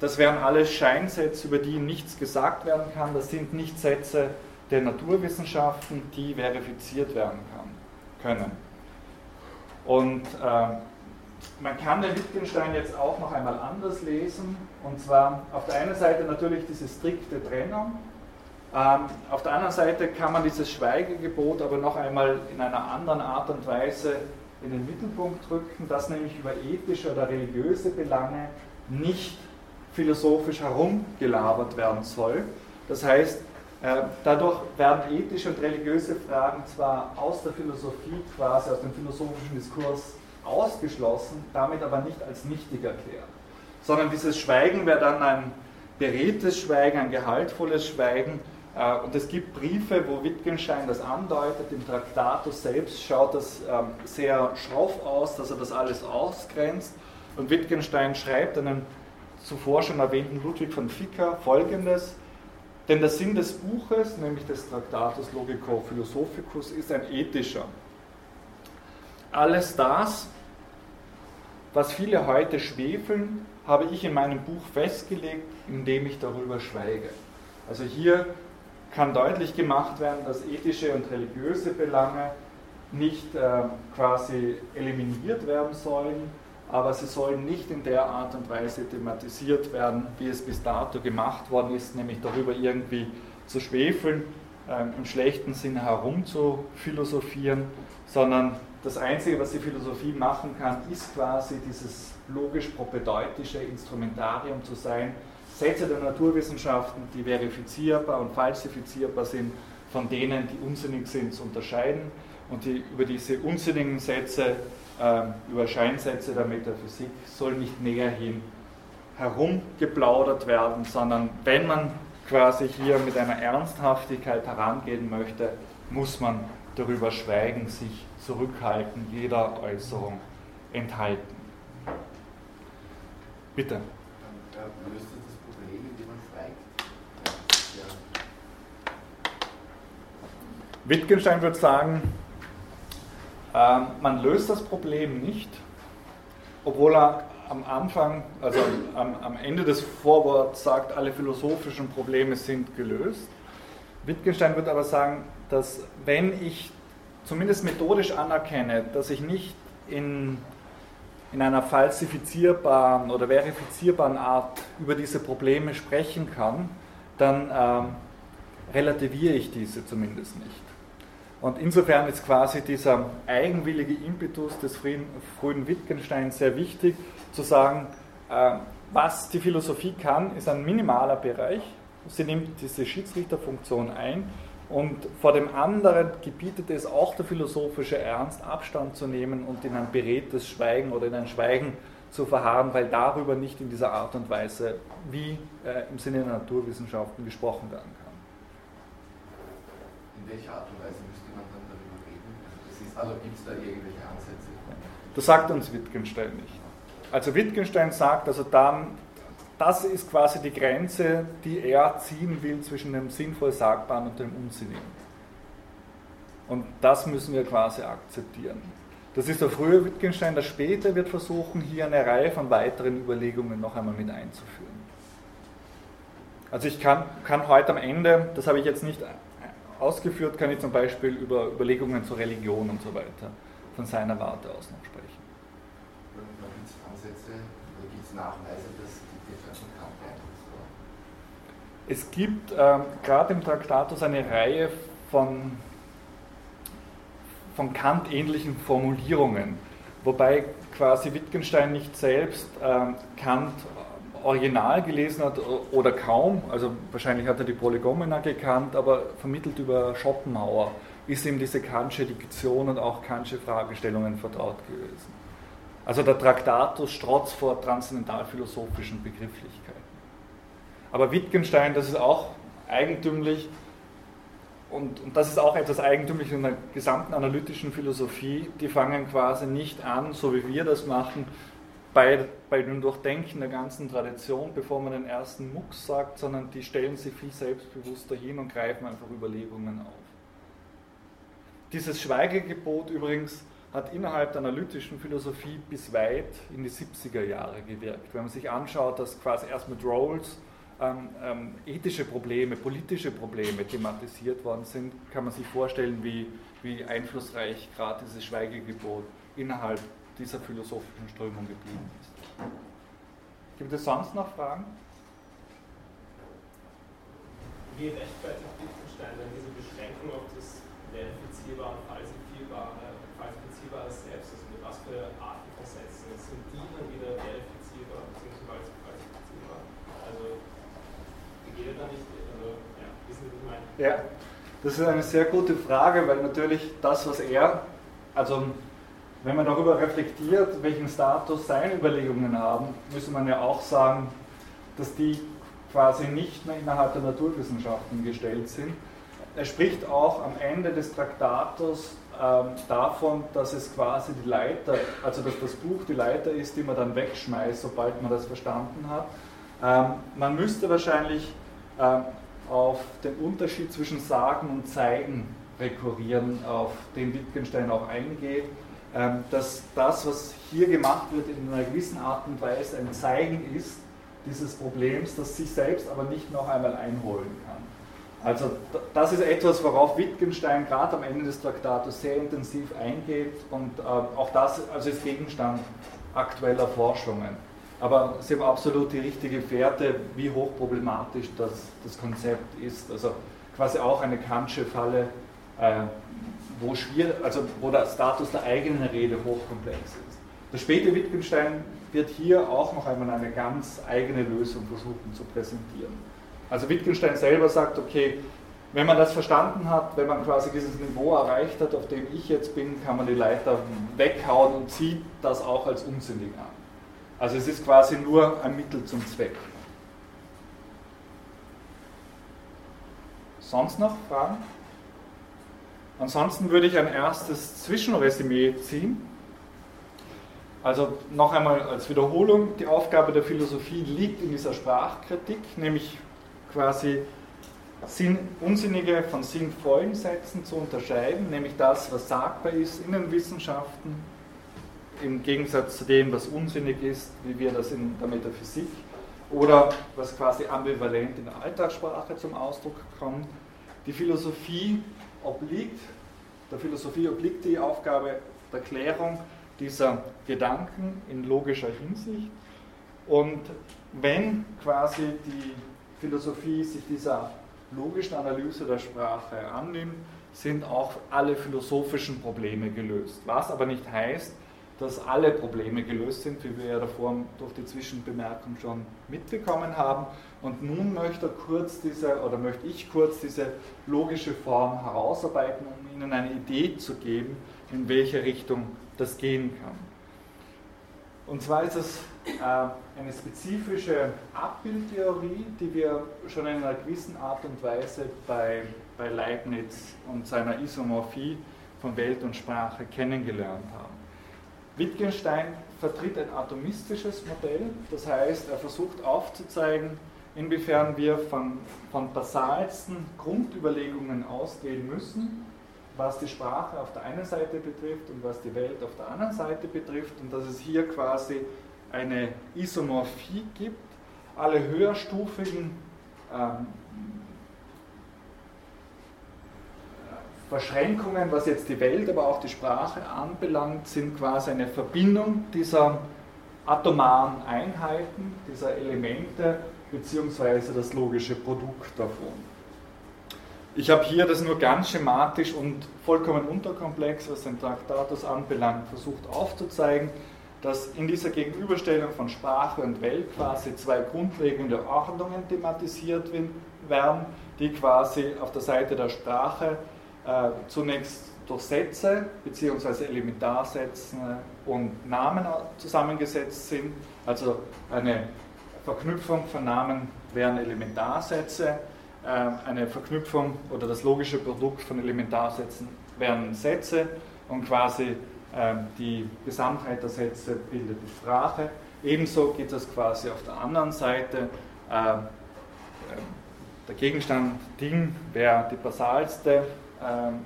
Das wären alles Scheinsätze, über die nichts gesagt werden kann. Das sind nicht Sätze der Naturwissenschaften, die verifiziert werden kann, können. Und äh, man kann den Wittgenstein jetzt auch noch einmal anders lesen. Und zwar auf der einen Seite natürlich diese strikte Trennung ähm, auf der anderen Seite kann man dieses Schweigegebot aber noch einmal in einer anderen Art und Weise in den Mittelpunkt rücken, dass nämlich über ethische oder religiöse Belange nicht philosophisch herumgelabert werden soll. Das heißt, Äh, dadurch werden ethische und religiöse Fragen zwar aus der Philosophie, quasi aus dem philosophischen Diskurs ausgeschlossen, damit aber nicht als nichtig erklärt. Sondern dieses Schweigen wäre dann ein beredtes Schweigen, ein gehaltvolles Schweigen. Äh, und es gibt Briefe, wo Wittgenstein das andeutet. Im Traktatus selbst schaut das ähm, sehr schroff aus, dass er das alles ausgrenzt. Und Wittgenstein schreibt einem zuvor schon erwähnten Ludwig von Ficker folgendes. Denn der Sinn des Buches, nämlich des Traktatus Logico Philosophicus, ist ein ethischer. Alles das, was viele heute schwefeln, habe ich in meinem Buch festgelegt, indem ich darüber schweige. Also hier kann deutlich gemacht werden, dass ethische und religiöse Belange nicht äh, quasi eliminiert werden sollen, aber sie sollen nicht in der Art und Weise thematisiert werden, wie es bis dato gemacht worden ist, nämlich darüber irgendwie zu schwefeln, ähm, im schlechten Sinne herumzuphilosophieren, sondern das Einzige, was die Philosophie machen kann, ist quasi dieses logisch-propedeutische Instrumentarium zu sein, Sätze der Naturwissenschaften, die verifizierbar und falsifizierbar sind, von denen, die unsinnig sind, zu unterscheiden und die über diese unsinnigen Sätze ähm, über Scheinsätze der Metaphysik soll nicht näher hin herumgeplaudert werden, sondern wenn man quasi hier mit einer Ernsthaftigkeit herangehen möchte, muss man darüber schweigen, sich zurückhalten, jeder Äußerung enthalten. Bitte. Löst das Problem, indem man schweigt? Wittgenstein würde sagen, ähm, man löst das Problem nicht, obwohl er am Anfang, also am, am Ende des Vorworts sagt, alle philosophischen Probleme sind gelöst. Wittgenstein wird aber sagen, dass wenn ich zumindest methodisch anerkenne, dass ich nicht in, in einer falsifizierbaren oder verifizierbaren Art über diese Probleme sprechen kann, dann ähm, relativiere ich diese zumindest nicht. Und insofern ist quasi dieser eigenwillige Impetus des frühen Wittgenstein sehr wichtig, zu sagen, äh, was die Philosophie kann, ist ein minimaler Bereich. Sie nimmt diese Schiedsrichterfunktion ein und vor dem anderen gebietet es auch der philosophische Ernst, Abstand zu nehmen und in ein beredtes Schweigen oder in ein Schweigen zu verharren, weil darüber nicht in dieser Art und Weise wie äh, im Sinne der Naturwissenschaften gesprochen werden kann. In welcher Art und Weise also gibt es da irgendwelche Ansätze? Das sagt uns Wittgenstein nicht. Also Wittgenstein sagt, also dann, das ist quasi die Grenze, die er ziehen will zwischen dem sinnvoll Sagbaren und dem Unsinnigen. Und das müssen wir quasi akzeptieren. Das ist der frühe Wittgenstein, der später wird versuchen, hier eine Reihe von weiteren Überlegungen noch einmal mit einzuführen. Also ich kann, kann heute am Ende, das habe ich jetzt nicht ausgeführt, kann ich zum Beispiel über Überlegungen zur Religion und so weiter von seiner Warte aus noch sprechen. Gibt es Ansätze oder gibt es Nachweise, dass die Definition Kant beeinflusst war? Es gibt ähm, gerade im Traktatus eine Reihe von, von Kant-ähnlichen Formulierungen, wobei quasi Wittgenstein nicht selbst ähm, Kant Original gelesen hat oder kaum, also wahrscheinlich hat er die Prolegomena gekannt, aber vermittelt über Schopenhauer ist ihm diese Kantsche Diktion und auch Kantsche Fragestellungen vertraut gewesen. Also der Traktatus strotzt vor transzendentalphilosophischen Begrifflichkeiten. Aber Wittgenstein, das ist auch eigentümlich, und, und, das ist auch etwas Eigentümliches in der gesamten analytischen Philosophie, die fangen quasi nicht an, so wie wir das machen, bei, bei dem Durchdenken der ganzen Tradition, bevor man den ersten Mucks sagt, sondern die stellen sich viel selbstbewusster hin und greifen einfach Überlegungen auf. Dieses Schweigegebot übrigens hat innerhalb der analytischen Philosophie bis weit in die 70er Jahre gewirkt. Wenn man sich anschaut, dass quasi erst mit Rawls ähm, ähm, ethische Probleme, politische Probleme thematisiert worden sind, kann man sich vorstellen, wie, wie einflussreich gerade dieses Schweigegebot innerhalb dieser philosophischen Strömung geblieben ist. Gibt es sonst noch Fragen? Wie rechtfertigt Wittgenstein denn diese Beschränkung auf das verifizierbare falsifizierbare, falsifizierbare Selbst? Also mit was für Arten von Sätzen sind die dann wieder verifizierbar bzw. falsifizierbar? Also geht er da nicht, also ja, das ist eine sehr gute Frage, weil natürlich das, was er, also wenn man darüber reflektiert, welchen Status seine Überlegungen haben, müsste man ja auch sagen, dass die quasi nicht mehr innerhalb der Naturwissenschaften gestellt sind. Er spricht auch am Ende des Traktatus ähm, davon, dass es quasi die Leiter, also dass das Buch die Leiter ist, die man dann wegschmeißt, sobald man das verstanden hat. Ähm, man müsste wahrscheinlich ähm, auf den Unterschied zwischen Sagen und Zeigen rekurrieren, auf den Wittgenstein auch eingeht, ähm, dass das, was hier gemacht wird, in einer gewissen Art und Weise ein Zeigen ist dieses Problems, das sich selbst aber nicht noch einmal einholen kann. Also das ist etwas, worauf Wittgenstein gerade am Ende des Traktates sehr intensiv eingeht und äh, auch das also ist Gegenstand aktueller Forschungen. Aber Sie haben absolut die richtige Fährte, wie hochproblematisch das, das Konzept ist. Also quasi auch eine Kantsche Falle, äh, wo, also wo der Status der eigenen Rede hochkomplex ist. Der späte Wittgenstein wird hier auch noch einmal eine ganz eigene Lösung versuchen zu präsentieren. Also Wittgenstein selber sagt, okay, wenn man das verstanden hat, wenn man quasi dieses Niveau erreicht hat, auf dem ich jetzt bin, kann man die Leiter weghauen und zieht das auch als unsinnig an. Also es ist quasi nur ein Mittel zum Zweck. Sonst noch Fragen? Ansonsten würde ich ein erstes Zwischenresümee ziehen. Also noch einmal als Wiederholung, die Aufgabe der Philosophie liegt in dieser Sprachkritik, nämlich quasi Sinn, unsinnige von sinnvollen Sätzen zu unterscheiden, nämlich das, was sagbar ist in den Wissenschaften, im Gegensatz zu dem, was unsinnig ist, wie wir das in der Metaphysik, oder was quasi ambivalent in der Alltagssprache zum Ausdruck kommt. Die Philosophie obliegt, der Philosophie obliegt die Aufgabe der Klärung dieser Gedanken in logischer Hinsicht. Und wenn quasi die Philosophie sich dieser logischen Analyse der Sprache annimmt, sind auch alle philosophischen Probleme gelöst. Was aber nicht heißt, dass alle Probleme gelöst sind, wie wir ja davor durch die Zwischenbemerkung schon mitbekommen haben. Und nun möchte kurz diese, oder möchte ich kurz diese logische Form herausarbeiten, um Ihnen eine Idee zu geben, in welche Richtung das gehen kann. Und zwar ist es äh, eine spezifische Abbildtheorie, die wir schon in einer gewissen Art und Weise bei, bei Leibniz und seiner Isomorphie von Welt und Sprache kennengelernt haben. Wittgenstein vertritt ein atomistisches Modell, das heißt, er versucht aufzuzeigen, inwiefern wir von, von basalsten Grundüberlegungen ausgehen müssen, was die Sprache auf der einen Seite betrifft und was die Welt auf der anderen Seite betrifft und dass es hier quasi eine Isomorphie gibt. Alle höherstufigen ähm, Verschränkungen, was jetzt die Welt, aber auch die Sprache anbelangt, sind quasi eine Verbindung dieser atomaren Einheiten, dieser Elemente, beziehungsweise das logische Produkt davon. Ich habe hier das nur ganz schematisch und vollkommen unterkomplex, was den Traktatus anbelangt, versucht aufzuzeigen, dass in dieser Gegenüberstellung von Sprache und Welt quasi zwei grundlegende Ordnungen thematisiert werden, die quasi auf der Seite der Sprache äh, zunächst durch Sätze bzw. Elementarsätze und Namen zusammengesetzt sind. Also eine Verknüpfung von Namen wären Elementarsätze, äh, eine Verknüpfung oder das logische Produkt von Elementarsätzen wären Sätze und quasi äh, die Gesamtheit der Sätze bildet die Sprache. Ebenso geht es quasi auf der anderen Seite. Der Gegenstand Ding wäre die basalste ähm,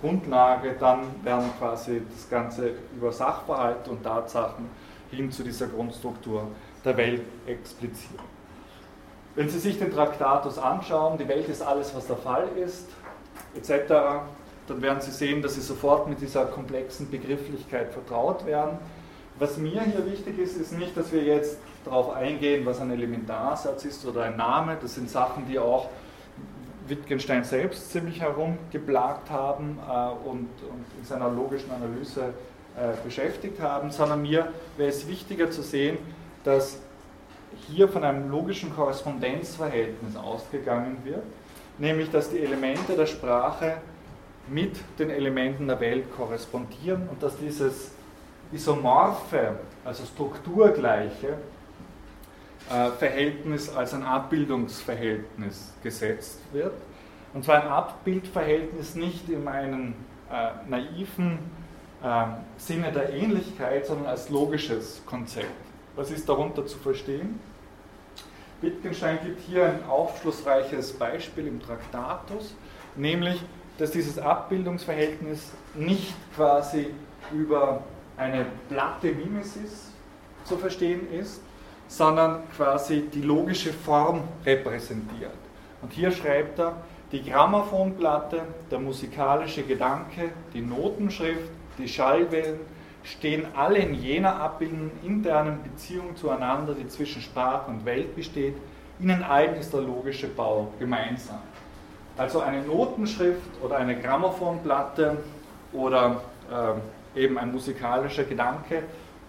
Grundlage, dann werden quasi das Ganze über Sachverhalte und Tatsachen hin zu dieser Grundstruktur der Welt expliziert. Wenn Sie sich den Traktatus anschauen, die Welt ist alles, was der Fall ist, etc., dann werden Sie sehen, dass Sie sofort mit dieser komplexen Begrifflichkeit vertraut werden. Was mir hier wichtig ist, ist nicht, dass wir jetzt darauf eingehen, was ein Elementarsatz ist oder ein Name. Das sind Sachen, die auch Wittgenstein selbst ziemlich herumgeplagt haben äh, und, und, in seiner logischen Analyse äh, beschäftigt haben, sondern mir wäre es wichtiger zu sehen, dass hier von einem logischen Korrespondenzverhältnis ausgegangen wird, nämlich dass die Elemente der Sprache mit den Elementen der Welt korrespondieren und dass dieses isomorphe, also strukturgleiche Verhältnis als ein Abbildungsverhältnis gesetzt wird. Und zwar ein Abbildverhältnis nicht in einem äh, naiven äh, Sinne der Ähnlichkeit, sondern als logisches Konzept. Was ist darunter zu verstehen? Wittgenstein gibt hier ein aufschlussreiches Beispiel im Traktatus, nämlich, dass dieses Abbildungsverhältnis nicht quasi über eine platte Mimesis zu verstehen ist, sondern quasi die logische Form repräsentiert. Und hier schreibt er, die Grammophonplatte, der musikalische Gedanke, die Notenschrift, die Schallwellen stehen alle in jener abbildenden internen Beziehung zueinander, die zwischen Sprache und Welt besteht. Ihnen allen ist der logische Bau gemeinsam. Also eine Notenschrift oder eine Grammophonplatte oder äh, eben ein musikalischer Gedanke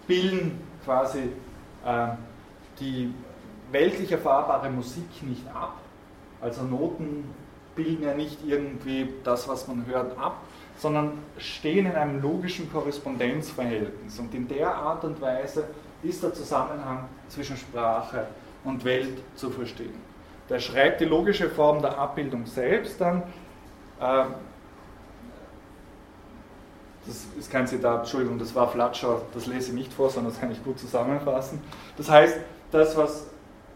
bilden quasi äh, die weltlich erfahrbare Musik nicht ab. Also Noten bilden ja nicht irgendwie das, was man hört, ab, sondern stehen in einem logischen Korrespondenzverhältnis. Und in der Art und Weise ist der Zusammenhang zwischen Sprache und Welt zu verstehen. Der schreibt die logische Form der Abbildung selbst dann. Äh, das ist kein Zitat, Entschuldigung, das war Flatscher, das lese ich nicht vor, sondern das kann ich gut zusammenfassen. Das heißt, das, was,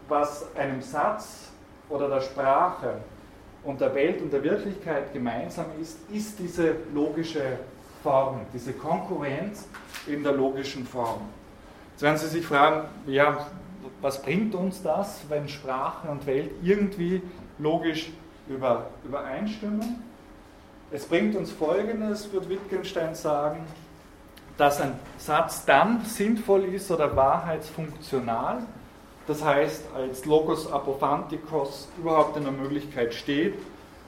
was einem Satz oder der Sprache und der Welt und der Wirklichkeit gemeinsam ist, ist diese logische Form, diese Konkurrenz in der logischen Form. Jetzt werden Sie sich fragen, ja, was bringt uns das, wenn Sprache und Welt irgendwie logisch über, übereinstimmen? Es bringt uns Folgendes, wird Wittgenstein sagen, dass ein Satz dann sinnvoll ist oder wahrheitsfunktional, das heißt als Logos Apophantikos überhaupt in der Möglichkeit steht,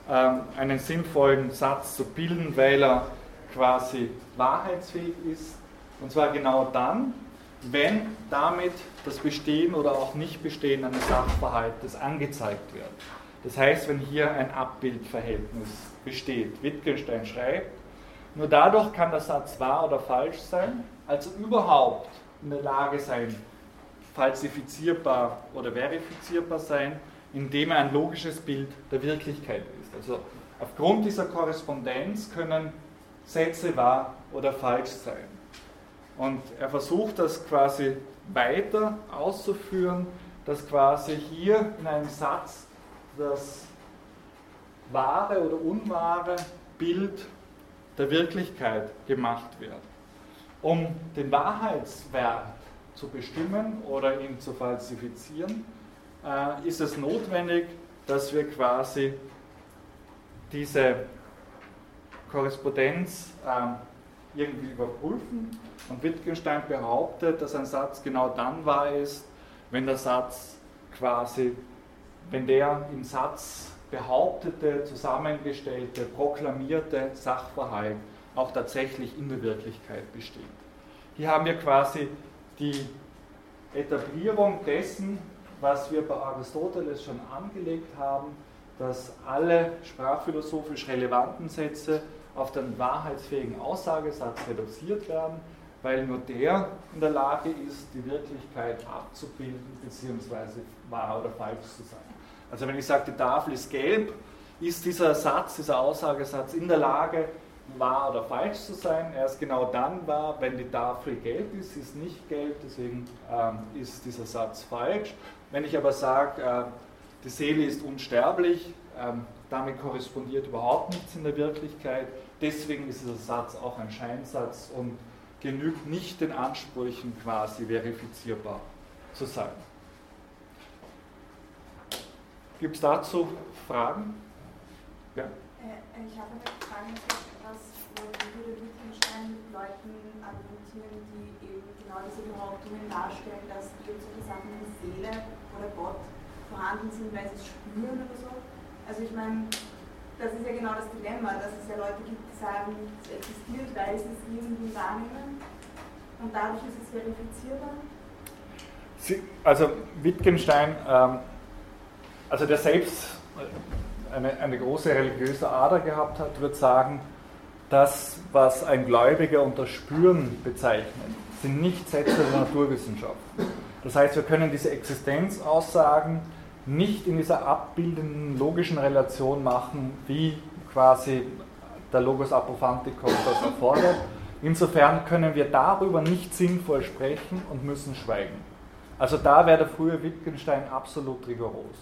ähm, einen sinnvollen Satz zu bilden, weil er quasi wahrheitsfähig ist. Und zwar genau dann, wenn damit das Bestehen oder auch Nichtbestehen eines Sachverhaltes angezeigt wird. Das heißt, wenn hier ein Abbildverhältnis besteht. Wittgenstein schreibt, nur dadurch kann der Satz wahr oder falsch sein, also überhaupt in der Lage sein, falsifizierbar oder verifizierbar sein, indem er ein logisches Bild der Wirklichkeit ist. Also aufgrund dieser Korrespondenz können Sätze wahr oder falsch sein. Und er versucht das quasi weiter auszuführen, dass quasi hier in einem Satz das wahre oder unwahre Bild der Wirklichkeit gemacht wird. Um den Wahrheitswert zu bestimmen oder ihn zu falsifizieren, äh, ist es notwendig, dass wir quasi diese Korrespondenz äh, irgendwie überprüfen. Und Wittgenstein behauptet, dass ein Satz genau dann wahr ist, wenn der Satz quasi, wenn der im Satz behauptete, zusammengestellte, proklamierte Sachverhalt auch tatsächlich in der Wirklichkeit besteht. Hier haben wir quasi die Etablierung dessen, was wir bei Aristoteles schon angelegt haben, dass alle sprachphilosophisch relevanten Sätze auf den wahrheitsfähigen Aussagesatz reduziert werden, weil nur der in der Lage ist, die Wirklichkeit abzubilden bzw. wahr oder falsch zu sein. Also wenn ich sage, die Tafel ist gelb, ist dieser Satz, dieser Aussagesatz in der Lage, wahr oder falsch zu sein. Er ist genau dann wahr, wenn die Tafel gelb ist, ist nicht gelb, deswegen ähm, ist dieser Satz falsch. Wenn ich aber sage, äh, die Seele ist unsterblich, ähm, damit korrespondiert überhaupt nichts in der Wirklichkeit, deswegen ist dieser Satz auch ein Scheinsatz und genügt nicht den Ansprüchen quasi verifizierbar zu sein. Gibt es dazu Fragen? Ja. Äh, ich habe eine Frage, mit Leuten argumentieren, die eben genau diese Behauptungen darstellen, dass eben solche Sachen wie Seele oder Gott vorhanden sind, weil sie es spüren oder so? Also ich meine, das ist ja genau das Dilemma, dass es ja Leute gibt, die sagen, es existiert, weil sie es irgendwie wahrnehmen und dadurch ist es verifizierbar. Sie, also Wittgenstein ähm, also der selbst eine, eine große religiöse Ader gehabt hat, wird sagen, das, was ein Gläubiger unter Spüren bezeichnet, sind nicht Sätze der Naturwissenschaft. Das heißt, wir können diese Existenzaussagen nicht in dieser abbildenden logischen Relation machen, wie quasi der Logos Apophantikos das erfordert. Insofern können wir darüber nicht sinnvoll sprechen und müssen schweigen. Also da wäre der frühe Wittgenstein absolut rigoros.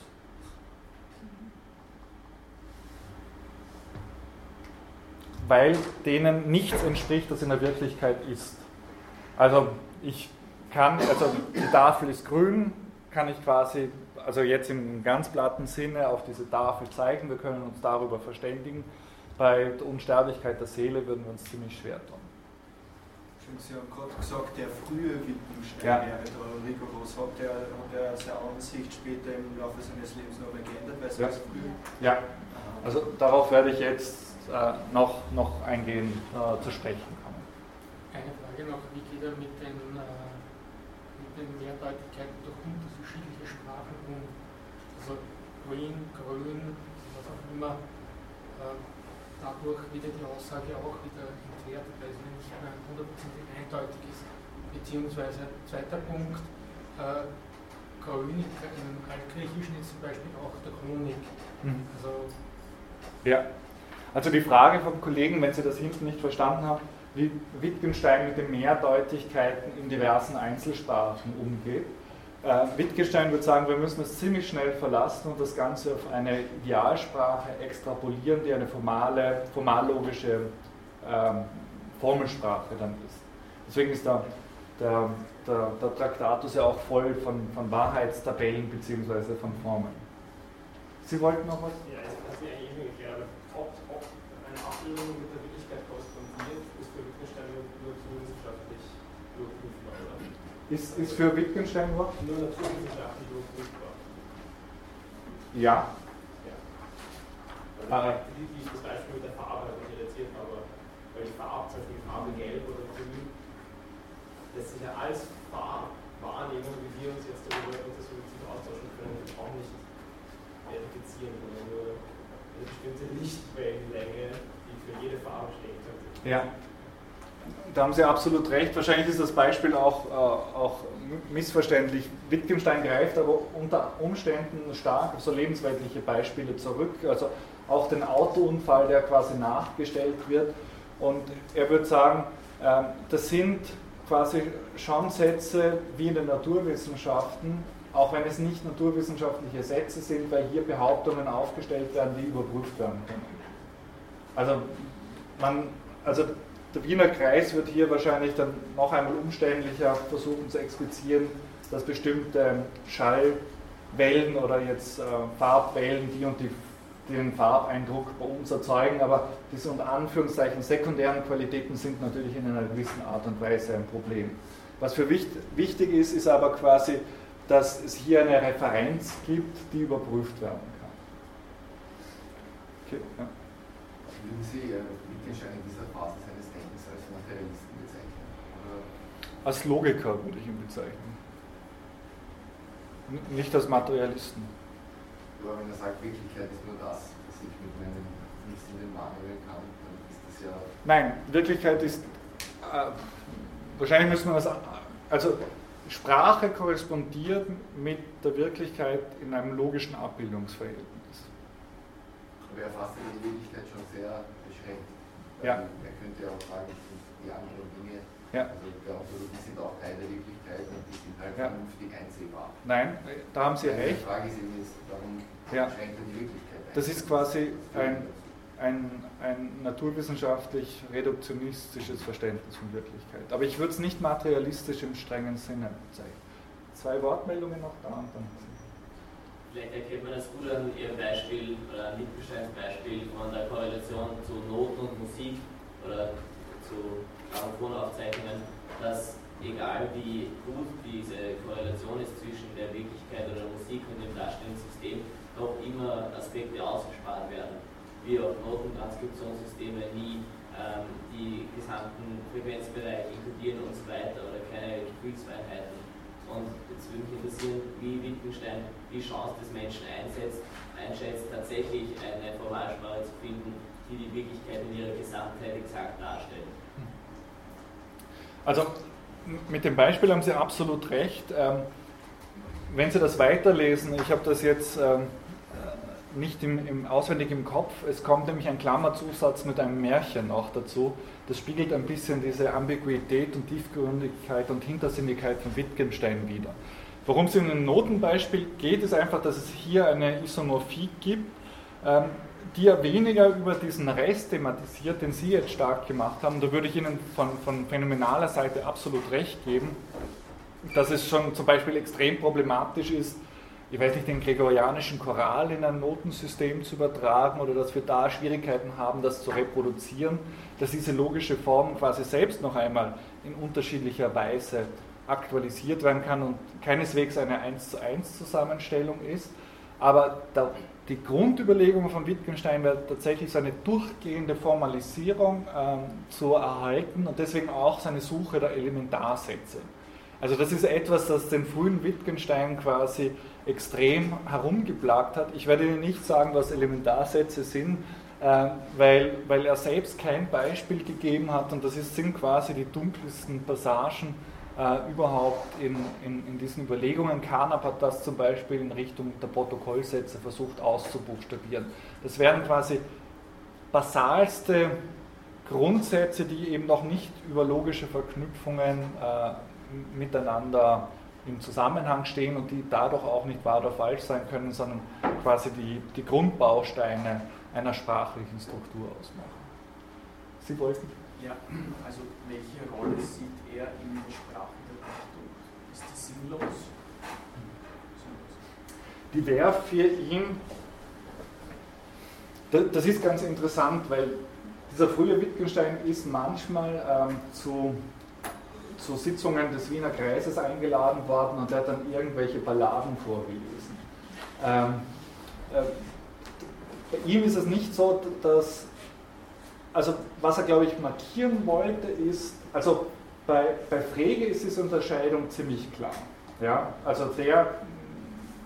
Weil denen nichts entspricht, das in der Wirklichkeit ist. Also ich kann, also die Tafel ist grün, kann ich quasi, also jetzt im ganz platten Sinne auf diese Tafel zeigen, wir können uns darüber verständigen. Bei der Unsterblichkeit der Seele würden wir uns ziemlich schwer tun. Sie haben gerade gesagt, der frühe Wittgenstein ja. wäre da rigoros. Hat er, hat er seine Ansicht später im Laufe seines Lebens noch geändert? Weil ja. früh ja, also darauf werde ich jetzt äh, noch, noch eingehen äh, zu sprechen kommen. Eine Frage noch, wie geht er mit den, äh, mit den Mehrdeutigkeiten durch unterschiedliche Sprachen um? Also green, grün, was auch immer. Äh, dadurch wird die Aussage auch wieder entwertet, weil sie nicht mehr hundertprozentig eindeutig ist. Beziehungsweise, zweiter Punkt, äh, Grün im Altgriechischen ist zum Beispiel auch der Chronik. Mhm. Also, ja, also die Frage vom Kollegen, wenn Sie das hinten nicht verstanden haben, wie Wittgenstein mit den Mehrdeutigkeiten in diversen Einzelsprachen umgeht. Äh, Wittgenstein würde sagen, wir müssen es ziemlich schnell verlassen und das Ganze auf eine Idealsprache extrapolieren, die eine formale, formallogische ähm, Formelsprache dann ist. Deswegen ist der, der, der, der Traktatus ja auch voll von, von Wahrheitstabellen bzw. von Formeln. Sie wollten noch was? Ja, ich eigentlich nicht erklären. Ob, ob Abbildung mit der Wirklichkeit korrespondiert, ist für Wittgenstein nur naturwissenschaftlich überprüfbar, oder? Ist, ist für Wittgenstein nur? Nur naturwissenschaftlich überprüfbar. Ja. ja. Also, wie ich das Beispiel mit der Farbe interessiert habe, weil die Farbe, zum Beispiel Farbe Gelb oder Grün, lässt sich ja als Farbwahrnehmung, wie wir uns jetzt darüber untersuchen, austauschen können, auch nicht verifizieren, sondern nur eine bestimmte Lichtwellenlänge, jede Farbe könnte. Ja. Da haben Sie absolut recht. Wahrscheinlich ist das Beispiel auch, äh, auch missverständlich. Wittgenstein greift aber unter Umständen stark auf so lebensweltliche Beispiele zurück. Also auch den Autounfall, der quasi nachgestellt wird. Und er würde sagen, äh, das sind quasi schon Sätze wie in den Naturwissenschaften, auch wenn es nicht naturwissenschaftliche Sätze sind, weil hier Behauptungen aufgestellt werden, die überprüft werden können. Also, man, also der Wiener Kreis wird hier wahrscheinlich dann noch einmal umständlicher versuchen zu explizieren, dass bestimmte Schallwellen oder jetzt äh, Farbwellen die und die den Farbeindruck bei uns erzeugen, aber diese unter Anführungszeichen sekundären Qualitäten sind natürlich in einer gewissen Art und Weise ein Problem. Was für wichtig ist, ist aber quasi, dass es hier eine Referenz gibt, die überprüft werden kann. Okay, ja. Würden Sie äh, Wittgenstein in dieser Phase seines Denkens als Materialisten bezeichnen? Oder? Als Logiker würde ich ihn bezeichnen. Nicht als Materialisten. Aber wenn er sagt, Wirklichkeit ist nur das, was ich mit meinen Sinnen wahrnehmen kann, dann ist das ja. Nein, Wirklichkeit ist. Äh, wahrscheinlich müssen wir das. Also, Sprache korrespondiert mit der Wirklichkeit in einem logischen Abbildungsverhältnis. Aber er fasst die Wirklichkeit schon sehr beschränkt. Ja. Er könnte ja auch sagen, die anderen Dinge, ja. also der Ontologie sind auch Teil der Wirklichkeit und die sind halt ja. vernünftig einsehbar. Nein, da haben Sie recht. Die Frage ist eben, warum ja. Das ist quasi ein, ein, ein naturwissenschaftlich reduktionistisches Verständnis von Wirklichkeit. Aber ich würde es nicht materialistisch im strengen Sinne bezeichnen. Zwei Wortmeldungen noch da und dann. Vielleicht erkennt man das gut an Ihrem Beispiel oder an Wittgensteins Beispiel von der Korrelation zu Noten und Musik oder zu Grammophon-Aufzeichnungen, dass egal wie gut diese Korrelation ist zwischen der Wirklichkeit oder der Musik und dem Darstellungssystem, doch immer Aspekte ausgespart werden, wie auch Notentranskriptionssysteme nie ähm, die gesamten Frequenzbereiche inkludieren und so weiter oder keine Gefühlsfreiheiten. Und Jetzt würde mich interessieren, wie Wittgenstein die Chance des Menschen einsetzt, einschätzt, tatsächlich eine Formalsprache zu finden, die die Wirklichkeit in ihrer Gesamtheit exakt darstellt. Also mit dem Beispiel haben Sie absolut recht. Ähm, wenn Sie das weiterlesen, ich habe das jetzt ähm, nicht im, im, auswendig im Kopf, es kommt nämlich ein Klammerzusatz mit einem Märchen noch dazu. Das spiegelt ein bisschen diese Ambiguität und Tiefgründigkeit und Hintersinnigkeit von Wittgenstein wider. Worum es in einem Notenbeispiel geht, ist einfach, dass es hier eine Isomorphie gibt, ähm, die ja weniger über diesen Rest thematisiert, den Sie jetzt stark gemacht haben. Da würde ich Ihnen von, von phänomenaler Seite absolut recht geben, dass es schon zum Beispiel extrem problematisch ist, ich weiß nicht, den gregorianischen Choral in ein Notensystem zu übertragen oder dass wir da Schwierigkeiten haben, das zu reproduzieren, dass diese logische Form quasi selbst noch einmal in unterschiedlicher Weise aktualisiert werden kann und keineswegs eine 1 zu 1 Zusammenstellung ist. Aber die Grundüberlegung von Wittgenstein wäre tatsächlich seine durchgehende Formalisierung ähm, zu erhalten und deswegen auch seine Suche der Elementarsätze. Also das ist etwas, das den frühen Wittgenstein quasi extrem herumgeplagt hat. Ich werde Ihnen nicht sagen, was Elementarsätze sind, weil, weil er selbst kein Beispiel gegeben hat und das sind quasi die dunkelsten Passagen äh, überhaupt in, in, in, diesen Überlegungen. Carnap hat das zum Beispiel in Richtung der Protokollsätze versucht auszubuchstabieren. Das wären quasi basalste Grundsätze, die eben noch nicht über logische Verknüpfungen äh, miteinander im Zusammenhang stehen und die dadurch auch nicht wahr oder falsch sein können, sondern quasi die, die Grundbausteine einer sprachlichen Struktur ausmachen. Sie wollten? Ja, also welche Rolle sieht er in der Sprache der Dichtung? Ist die sinnlos? Die wäre für ihn, das ist ganz interessant, weil dieser frühe Wittgenstein ist manchmal ähm, zu, zu Sitzungen des Wiener Kreises eingeladen worden und er hat dann irgendwelche Balladen vorgelesen. Ähm, äh, bei ihm ist es nicht so, dass also was er, glaube ich, markieren wollte, ist, also bei, bei Frege ist diese Unterscheidung ziemlich klar. Ja? Also der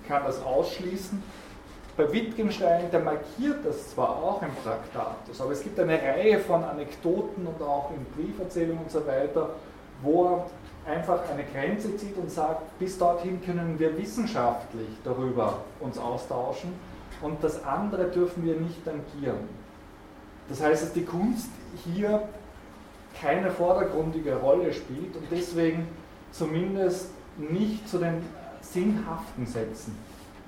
kann das ausschließen. Bei Wittgenstein, der markiert das zwar auch im Traktatus, aber es gibt eine Reihe von Anekdoten und auch in Brieferzählungen und so weiter, wo er einfach eine Grenze zieht und sagt, bis dorthin können wir wissenschaftlich darüber uns austauschen und das andere dürfen wir nicht tangieren. Das heißt, dass die Kunst hier keine vordergründige Rolle spielt und deswegen zumindest nicht zu den sinnhaften Sätzen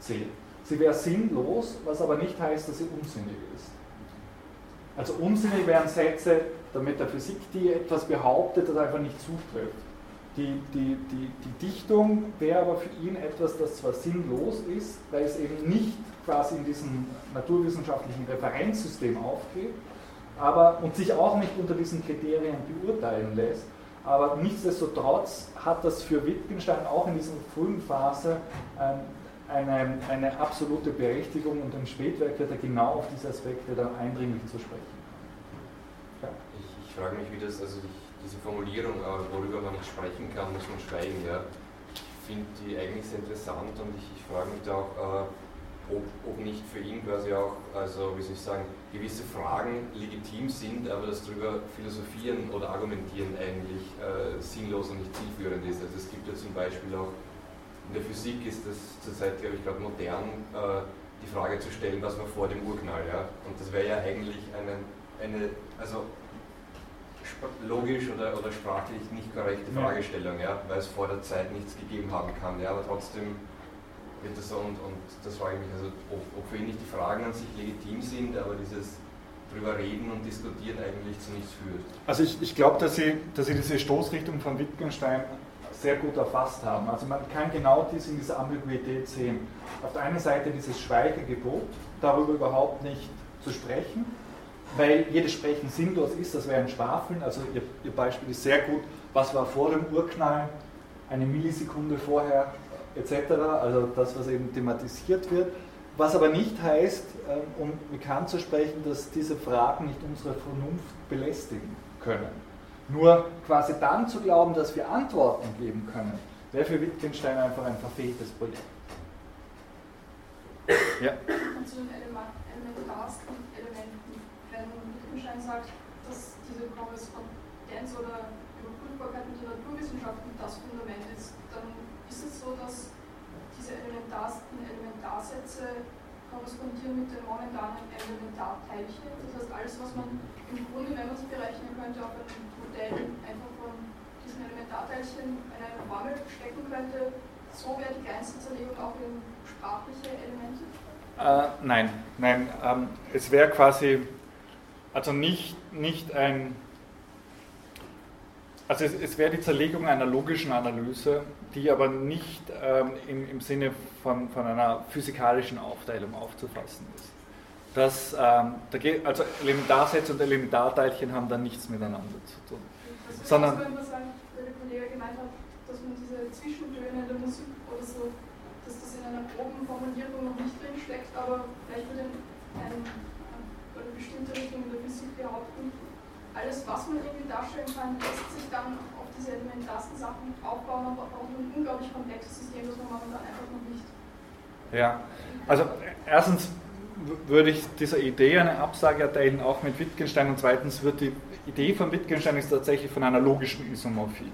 zählt. Sie wäre sinnlos, was aber nicht heißt, dass sie unsinnig ist. Also unsinnig wären Sätze der Metaphysik, die etwas behauptet, das einfach nicht zutrifft. Die, die, die, die Dichtung wäre aber für ihn etwas, das zwar sinnlos ist, weil es eben nicht quasi in diesem naturwissenschaftlichen Referenzsystem aufgeht, aber, und sich auch nicht unter diesen Kriterien beurteilen lässt. Aber nichtsdestotrotz hat das für Wittgenstein auch in dieser frühen Phase ähm, eine, eine absolute Berechtigung und im Spätwerk wird er genau auf diese Aspekte dann eindringlich zu sprechen Ja. Ich, ich, frage mich, wie das, also ich, diese Formulierung, äh, worüber man nicht sprechen kann, muss man schweigen. Ja. Ich finde die eigentlich sehr interessant und ich, ich frage mich da auch, äh, ob, ob nicht für ihn quasi auch, also wie soll ich sagen, gewisse Fragen legitim sind, aber das darüber philosophieren oder argumentieren eigentlich äh, sinnlos und nicht zielführend ist. Also es gibt ja zum Beispiel auch in der Physik ist das zurzeit, glaube ich, gerade modern, äh, die Frage zu stellen, was war vor dem Urknall. Ja? Und das wäre ja eigentlich eine, eine also logisch oder, oder sprachlich nicht korrekte Fragestellung, ja? weil es vor der Zeit nichts gegeben haben kann. Ja? Aber trotzdem wird das so und, und das frage ich mich, also ob, ob für ihn nicht die Fragen an sich legitim sind, aber dieses drüber reden und diskutieren eigentlich zu nichts führt. Also ich, ich glaube, dass Sie, dass Sie diese Stoßrichtung von Wittgenstein sehr gut erfasst haben. Also man kann genau dies in dieser Ambiguität sehen. Auf der einen Seite dieses Schweigegebot, darüber überhaupt nicht zu sprechen, weil jedes Sprechen sinnlos ist, das wäre ein Schwafeln. Also Ihr, Ihr Beispiel ist sehr gut, was war vor dem Urknall, eine Millisekunde vorher etc., also das, was eben thematisiert wird. Was aber nicht heißt, ähm, um bekannt zu sprechen, dass diese Fragen nicht unsere Vernunft belästigen können. Nur quasi dann zu glauben, dass wir Antworten geben können, wäre für Wittgenstein einfach ein verfehltes Projekt. Ja. Und zu den wenn Wittgenstein sagt, dass diese Korrespondenz oder Überprüfbarkeit mit der Naturwissenschaften das Fundament ist, dann ist es so, dass diese elementarsten Elementarsätze korrespondieren mit den momentanen Elementarteilchen. Das heißt, alles, was man im Grunde, wenn man es berechnen könnte, auf ein Modell einfach von diesen Elementarteilchen eine Formel stecken könnte, so wäre die Grenzenzerlegung auch in sprachliche Elemente? Äh, nein, nein. Ähm, es wäre quasi, also nicht, nicht ein, also es, es wäre die Zerlegung einer logischen Analyse, die aber nicht ähm, im, im Sinne von, von einer physikalischen Aufteilung aufzufassen ist. Das, ähm, da geht, also Elementarsätze und Elementarteilchen haben da nichts miteinander zu tun. Also sondern, könnte man sagen, der Kollege gemeint hat, dass man diese Zwischentöne in der Musik oder so, dass das in einer groben Formulierung noch nicht drin steckt, aber vielleicht würde ein, eine bestimmte Richtung in der Physik behaupten, alles, was man irgendwie darstellen kann, lässt sich dann auf diese elementarsten Sachen aufbauen, aber auch ein unglaublich komplexes System, das man momentan einfach noch nicht. Ja, also erstens würde ich dieser Idee eine Absage erteilen, auch mit Wittgenstein. Und zweitens wird die Idee von Wittgenstein ist tatsächlich von einer logischen Isomorphie.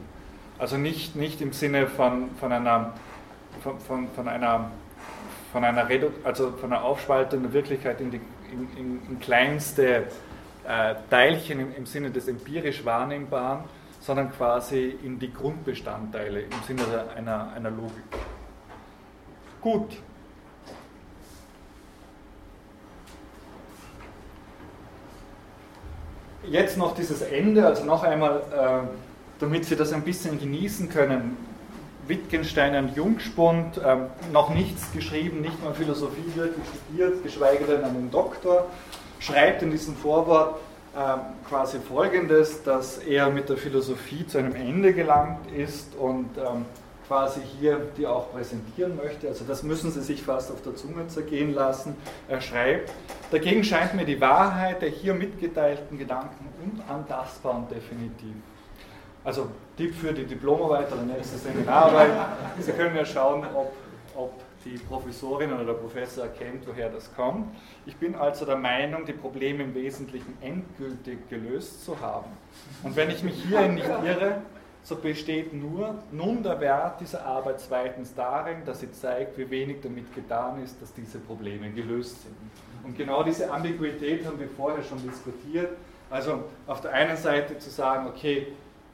Also nicht, nicht im Sinne von, von einer, von, von, von einer, von einer, Redu also von einer Aufspaltung der Wirklichkeit in, die, in, in, in kleinste äh, Teilchen im, im Sinne des empirisch Wahrnehmbaren, sondern quasi in die Grundbestandteile im Sinne einer, einer Logik. Gut, jetzt noch dieses Ende, also noch einmal, äh, damit Sie das ein bisschen genießen können. Wittgenstein ein Jungspund, äh, noch nichts geschrieben, nicht mal Philosophie wirklich studiert, geschweige denn einen Doktor, schreibt in diesem Vorwort äh, quasi Folgendes, dass er mit der Philosophie zu einem Ende gelangt ist und ähm, quasi hier die auch präsentieren möchte. Also das müssen Sie sich fast auf der Zunge zergehen lassen. Er schreibt, dagegen scheint mir die Wahrheit der hier mitgeteilten Gedanken unantastbar und definitiv. Also Tipp für die Diplomarbeit oder nächste Seminararbeit. Sie können ja schauen, ob, ob die Professorin oder der Professor erkennt, woher das kommt. Ich bin also der Meinung, die Probleme im Wesentlichen endgültig gelöst zu haben. Und wenn ich mich hierin nicht irre, so besteht nur nun der Wert dieser Arbeit zweitens darin, dass sie zeigt, wie wenig damit getan ist, dass diese Probleme gelöst sind. Und genau diese Ambiguität haben wir vorher schon diskutiert. Also auf der einen Seite zu sagen, okay,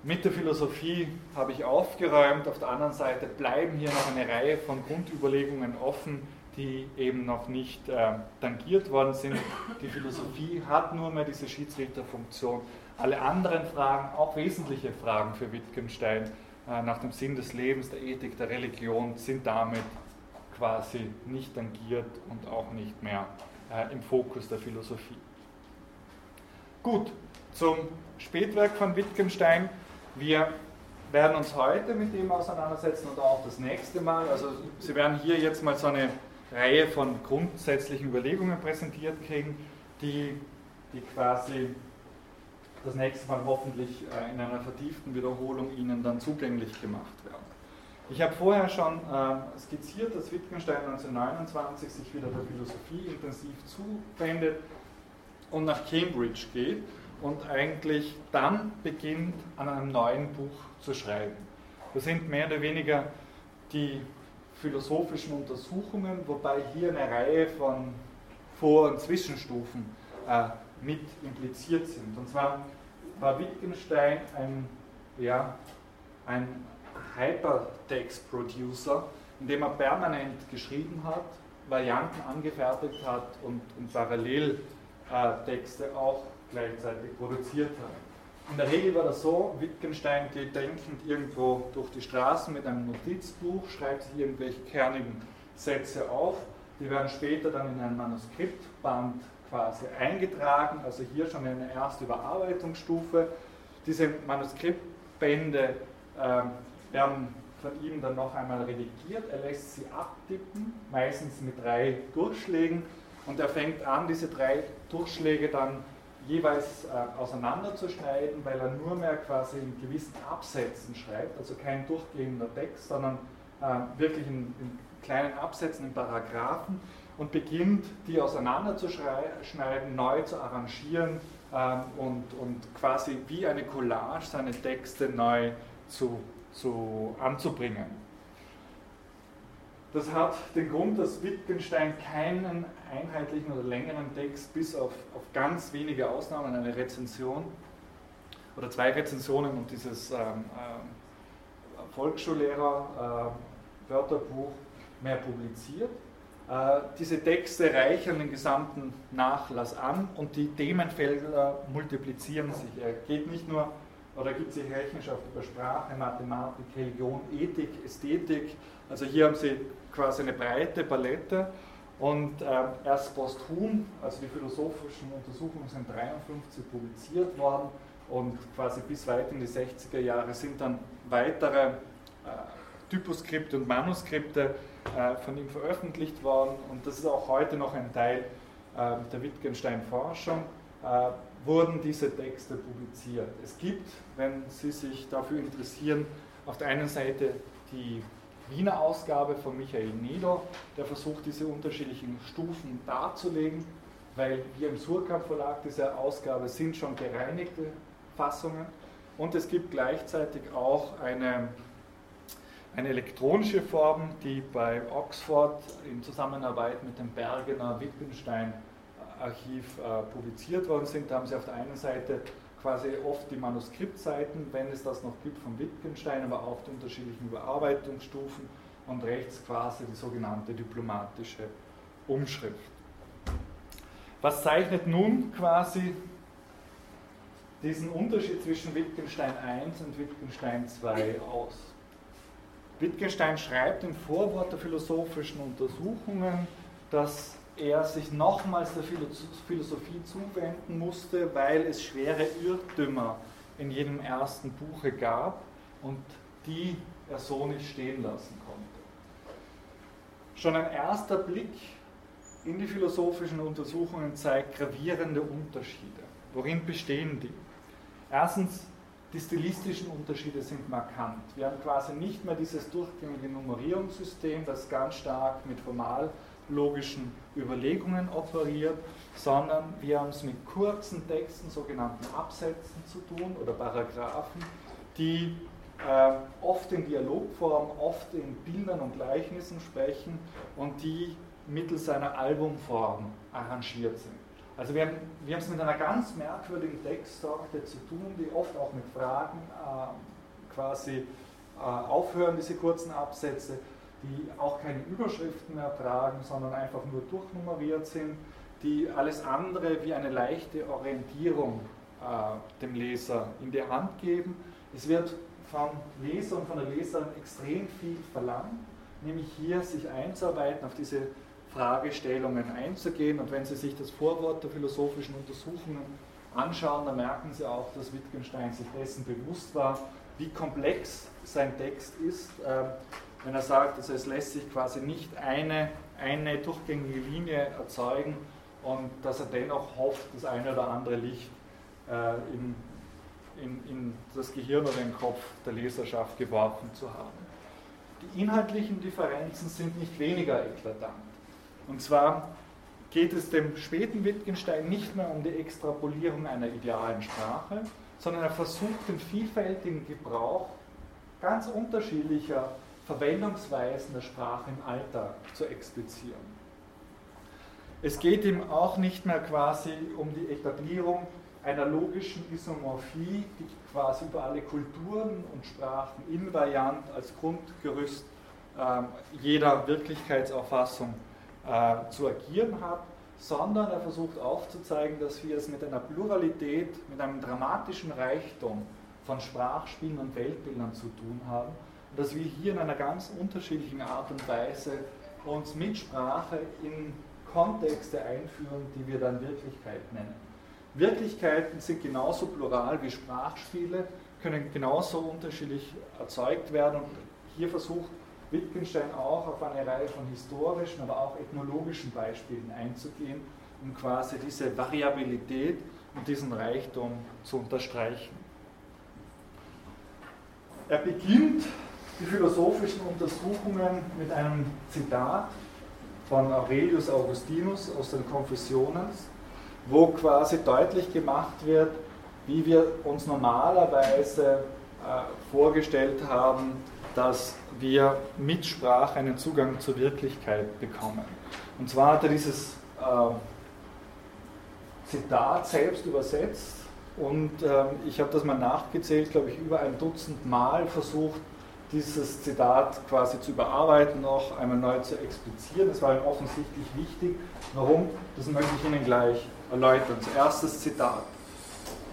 mit der Philosophie habe ich aufgeräumt, auf der anderen Seite bleiben hier noch eine Reihe von Grundüberlegungen offen, die eben noch nicht äh, tangiert worden sind. Die Philosophie hat nur mehr diese Schiedsrichterfunktion alle anderen Fragen, auch wesentliche Fragen für Wittgenstein äh, nach dem Sinn des Lebens, der Ethik, der Religion, sind damit quasi nicht tangiert und auch nicht mehr äh, im Fokus der Philosophie. Gut, zum Spätwerk von Wittgenstein. Wir werden uns heute mit dem auseinandersetzen und auch das nächste Mal. Also Sie werden hier jetzt mal so eine Reihe von grundsätzlichen Überlegungen präsentiert kriegen, die, die quasi das nächste Mal hoffentlich äh, in einer vertieften Wiederholung Ihnen dann zugänglich gemacht werden. Ich habe vorher schon äh, skizziert, dass Wittgenstein 1929 sich wieder der Philosophie intensiv zuwendet und nach Cambridge geht und eigentlich dann beginnt, an einem neuen Buch zu schreiben. Das sind mehr oder weniger die philosophischen Untersuchungen, wobei hier eine Reihe von Vor- und Zwischenstufen äh, mit impliziert sind. Und zwar war Wittgenstein ein, ja, ein Hypertext-Producer, indem er permanent geschrieben hat, Varianten angefertigt hat und, und parallel äh, Texte auch gleichzeitig produziert hat. In der Regel war das so, Wittgenstein geht denkend irgendwo durch die Straßen mit einem Notizbuch, schreibt sich irgendwelche kernigen Sätze auf, die werden später dann in ein Manuskriptband quasi eingetragen, also hier schon eine erste Überarbeitungsstufe. Diese Manuskriptbände äh, werden von ihm dann noch einmal redigiert. Er lässt sie abtippen, meistens mit drei Durchschlägen. Und er fängt an, diese drei Durchschläge dann jeweils äh, auseinanderzuschneiden, weil er nur mehr quasi in gewissen Absätzen schreibt, also kein durchgehender Text, sondern äh, wirklich in, in, kleinen Absätzen, in Paragraphen und beginnt, die auseinanderzuschneiden, neu zu arrangieren äh, und, und quasi wie eine Collage seine Texte neu zu, zu anzubringen. Das hat den Grund, dass Wittgenstein keinen einheitlichen oder längeren Text bis auf, auf ganz wenige Ausnahmen, eine Rezension oder zwei Rezensionen und dieses ähm, äh, Volksschullehrer-Wörterbuch äh, mehr publiziert. Äh, diese Texte reichern den gesamten Nachlass an und die Themenfelder multiplizieren sich. Er geht nicht nur oder gibt sich Rechenschaft über Sprache, Mathematik, Religion, Ethik, Ästhetik. Also hier haben Sie quasi eine breite Palette und äh, erst posthum, also die philosophischen Untersuchungen sind 53 publiziert worden und quasi bis weit in die 60er Jahre sind dann weitere äh, Typoskripte und Manuskripte äh, von ihm veröffentlicht worden und das ist auch heute noch ein Teil äh, der Wittgenstein-Forschung, äh, wurden diese Texte publiziert. Es gibt, wenn Sie sich dafür interessieren, auf der einen Seite die Wiener Ausgabe von Michael Neder, der versucht, diese unterschiedlichen Stufen darzulegen, weil wir im Surkamp Verlag dieser Ausgabe sind schon gereinigte Fassungen und es gibt gleichzeitig auch eine, eine elektronische Form, die bei Oxford in Zusammenarbeit mit dem Bergener Wittgenstein Archiv äh, publiziert worden sind. Da haben sie auf der einen Seite quasi oft die Manuskriptseiten, wenn es das noch gibt, von Wittgenstein, aber auch die unterschiedlichen Überarbeitungsstufen und rechts quasi die sogenannte diplomatische Umschrift. Was zeichnet nun quasi diesen Unterschied zwischen Wittgenstein I und Wittgenstein II aus? Wittgenstein schreibt im Vorwort der philosophischen Untersuchungen, dass er sich nochmals der Philosophie zuwenden musste, weil es schwere Irrtümer in jedem ersten Buche gab und die er so nicht stehen lassen konnte. Schon ein erster Blick in die philosophischen Untersuchungen zeigt gravierende Unterschiede. Worin bestehen die? Erstens, die stilistischen Unterschiede sind markant. Wir haben quasi nicht mehr dieses durchgängige Nummerierungssystem, das ganz stark mit formal logischen Überlegungen operiert, sondern wir haben es mit kurzen Texten, sogenannten Absätzen zu tun oder Paragraphen, die äh, oft in Dialogform, oft in Bildern und Gleichnissen sprechen und die mittels einer Albumform arrangiert sind. Also wir haben, wir haben es mit einer ganz merkwürdigen Textsorte zu tun, die oft auch mit Fragen äh, quasi äh, aufhören, diese kurzen Absätze, die auch keine Überschriften mehr tragen, sondern einfach nur durchnummeriert sind, die alles andere wie eine leichte Orientierung äh, dem Leser in die Hand geben. Es wird vom Leser und von der Leserin extrem viel verlangt, nämlich hier sich einzuarbeiten, auf diese Fragestellungen einzugehen. Und wenn Sie sich das Vorwort der philosophischen Untersuchungen anschauen, dann merken Sie auch, dass Wittgenstein sich dessen bewusst war, wie komplex sein Text ist, äh, wenn er sagt, also es lässt sich quasi nicht eine, eine durchgängige Linie erzeugen und dass er dennoch hofft, das eine oder andere Licht äh, in, in, in das Gehirn oder den Kopf der Leserschaft geworfen zu haben. Die inhaltlichen Differenzen sind nicht weniger eklatant. Und zwar geht es dem späten Wittgenstein nicht mehr um die Extrapolierung einer idealen Sprache, sondern er versucht den vielfältigen Gebrauch ganz unterschiedlicher Verwendungsweisen der Sprache im Alltag zu explizieren. Es geht ihm auch nicht mehr quasi um die Etablierung einer logischen Isomorphie, die quasi über alle Kulturen und Sprachen invariant als Grundgerüst äh, jeder Wirklichkeitsauffassung äh, zu agieren hat, sondern er versucht aufzuzeigen, dass wir es mit einer Pluralität, mit einem dramatischen Reichtum von Sprachspielen und Weltbildern zu tun haben dass wir hier in einer ganz unterschiedlichen Art und Weise uns mit Sprache in Kontexte einführen, die wir dann Wirklichkeit nennen. Wirklichkeiten sind genauso plural wie Sprachspiele, können genauso unterschiedlich erzeugt werden und hier versucht Wittgenstein auch auf eine Reihe von historischen, aber auch ethnologischen Beispielen einzugehen, um quasi diese Variabilität und diesen Reichtum zu unterstreichen. Er beginnt die philosophischen Untersuchungen mit einem Zitat von Aurelius Augustinus aus den Konfessionen, wo quasi deutlich gemacht wird, wie wir uns normalerweise äh, vorgestellt haben, dass wir mit Sprache einen Zugang zur Wirklichkeit bekommen. Und zwar hat er dieses äh, Zitat selbst übersetzt und ähm, ich habe das mal nachgezählt, glaube ich, über ein Dutzend Mal versucht, dieses Zitat quasi zu überarbeiten, noch einmal neu zu explizieren. Das war ihm offensichtlich wichtig. Warum? Das möchte ich Ihnen gleich erläutern. Zuerst Zitat.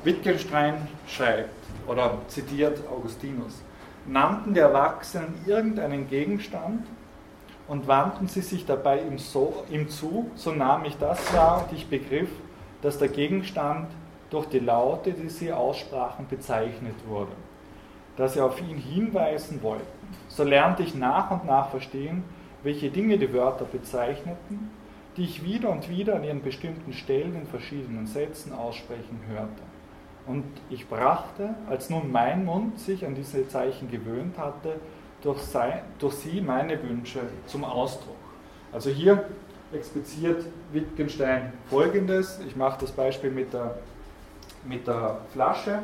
Wittgenstein schreibt oder zitiert Augustinus. Nannten die Erwachsenen irgendeinen Gegenstand und wandten sie sich dabei ihm, so, ihm zu, so nahm ich das wahr und ich begriff, dass der Gegenstand durch die Laute, die sie aussprachen, bezeichnet wurde, dass sie auf ihn hinweisen wollten. So lernte ich nach und nach verstehen, welche Dinge die Wörter bezeichneten, die ich wieder und wieder an ihren bestimmten Stellen in verschiedenen Sätzen aussprechen hörte. Und ich brachte, als nun mein Mund sich an diese Zeichen gewöhnt hatte, durch, sei, durch sie meine Wünsche zum Ausdruck. Also hier expliziert Wittgenstein folgendes. Ich mache das Beispiel mit der mit der Flasche,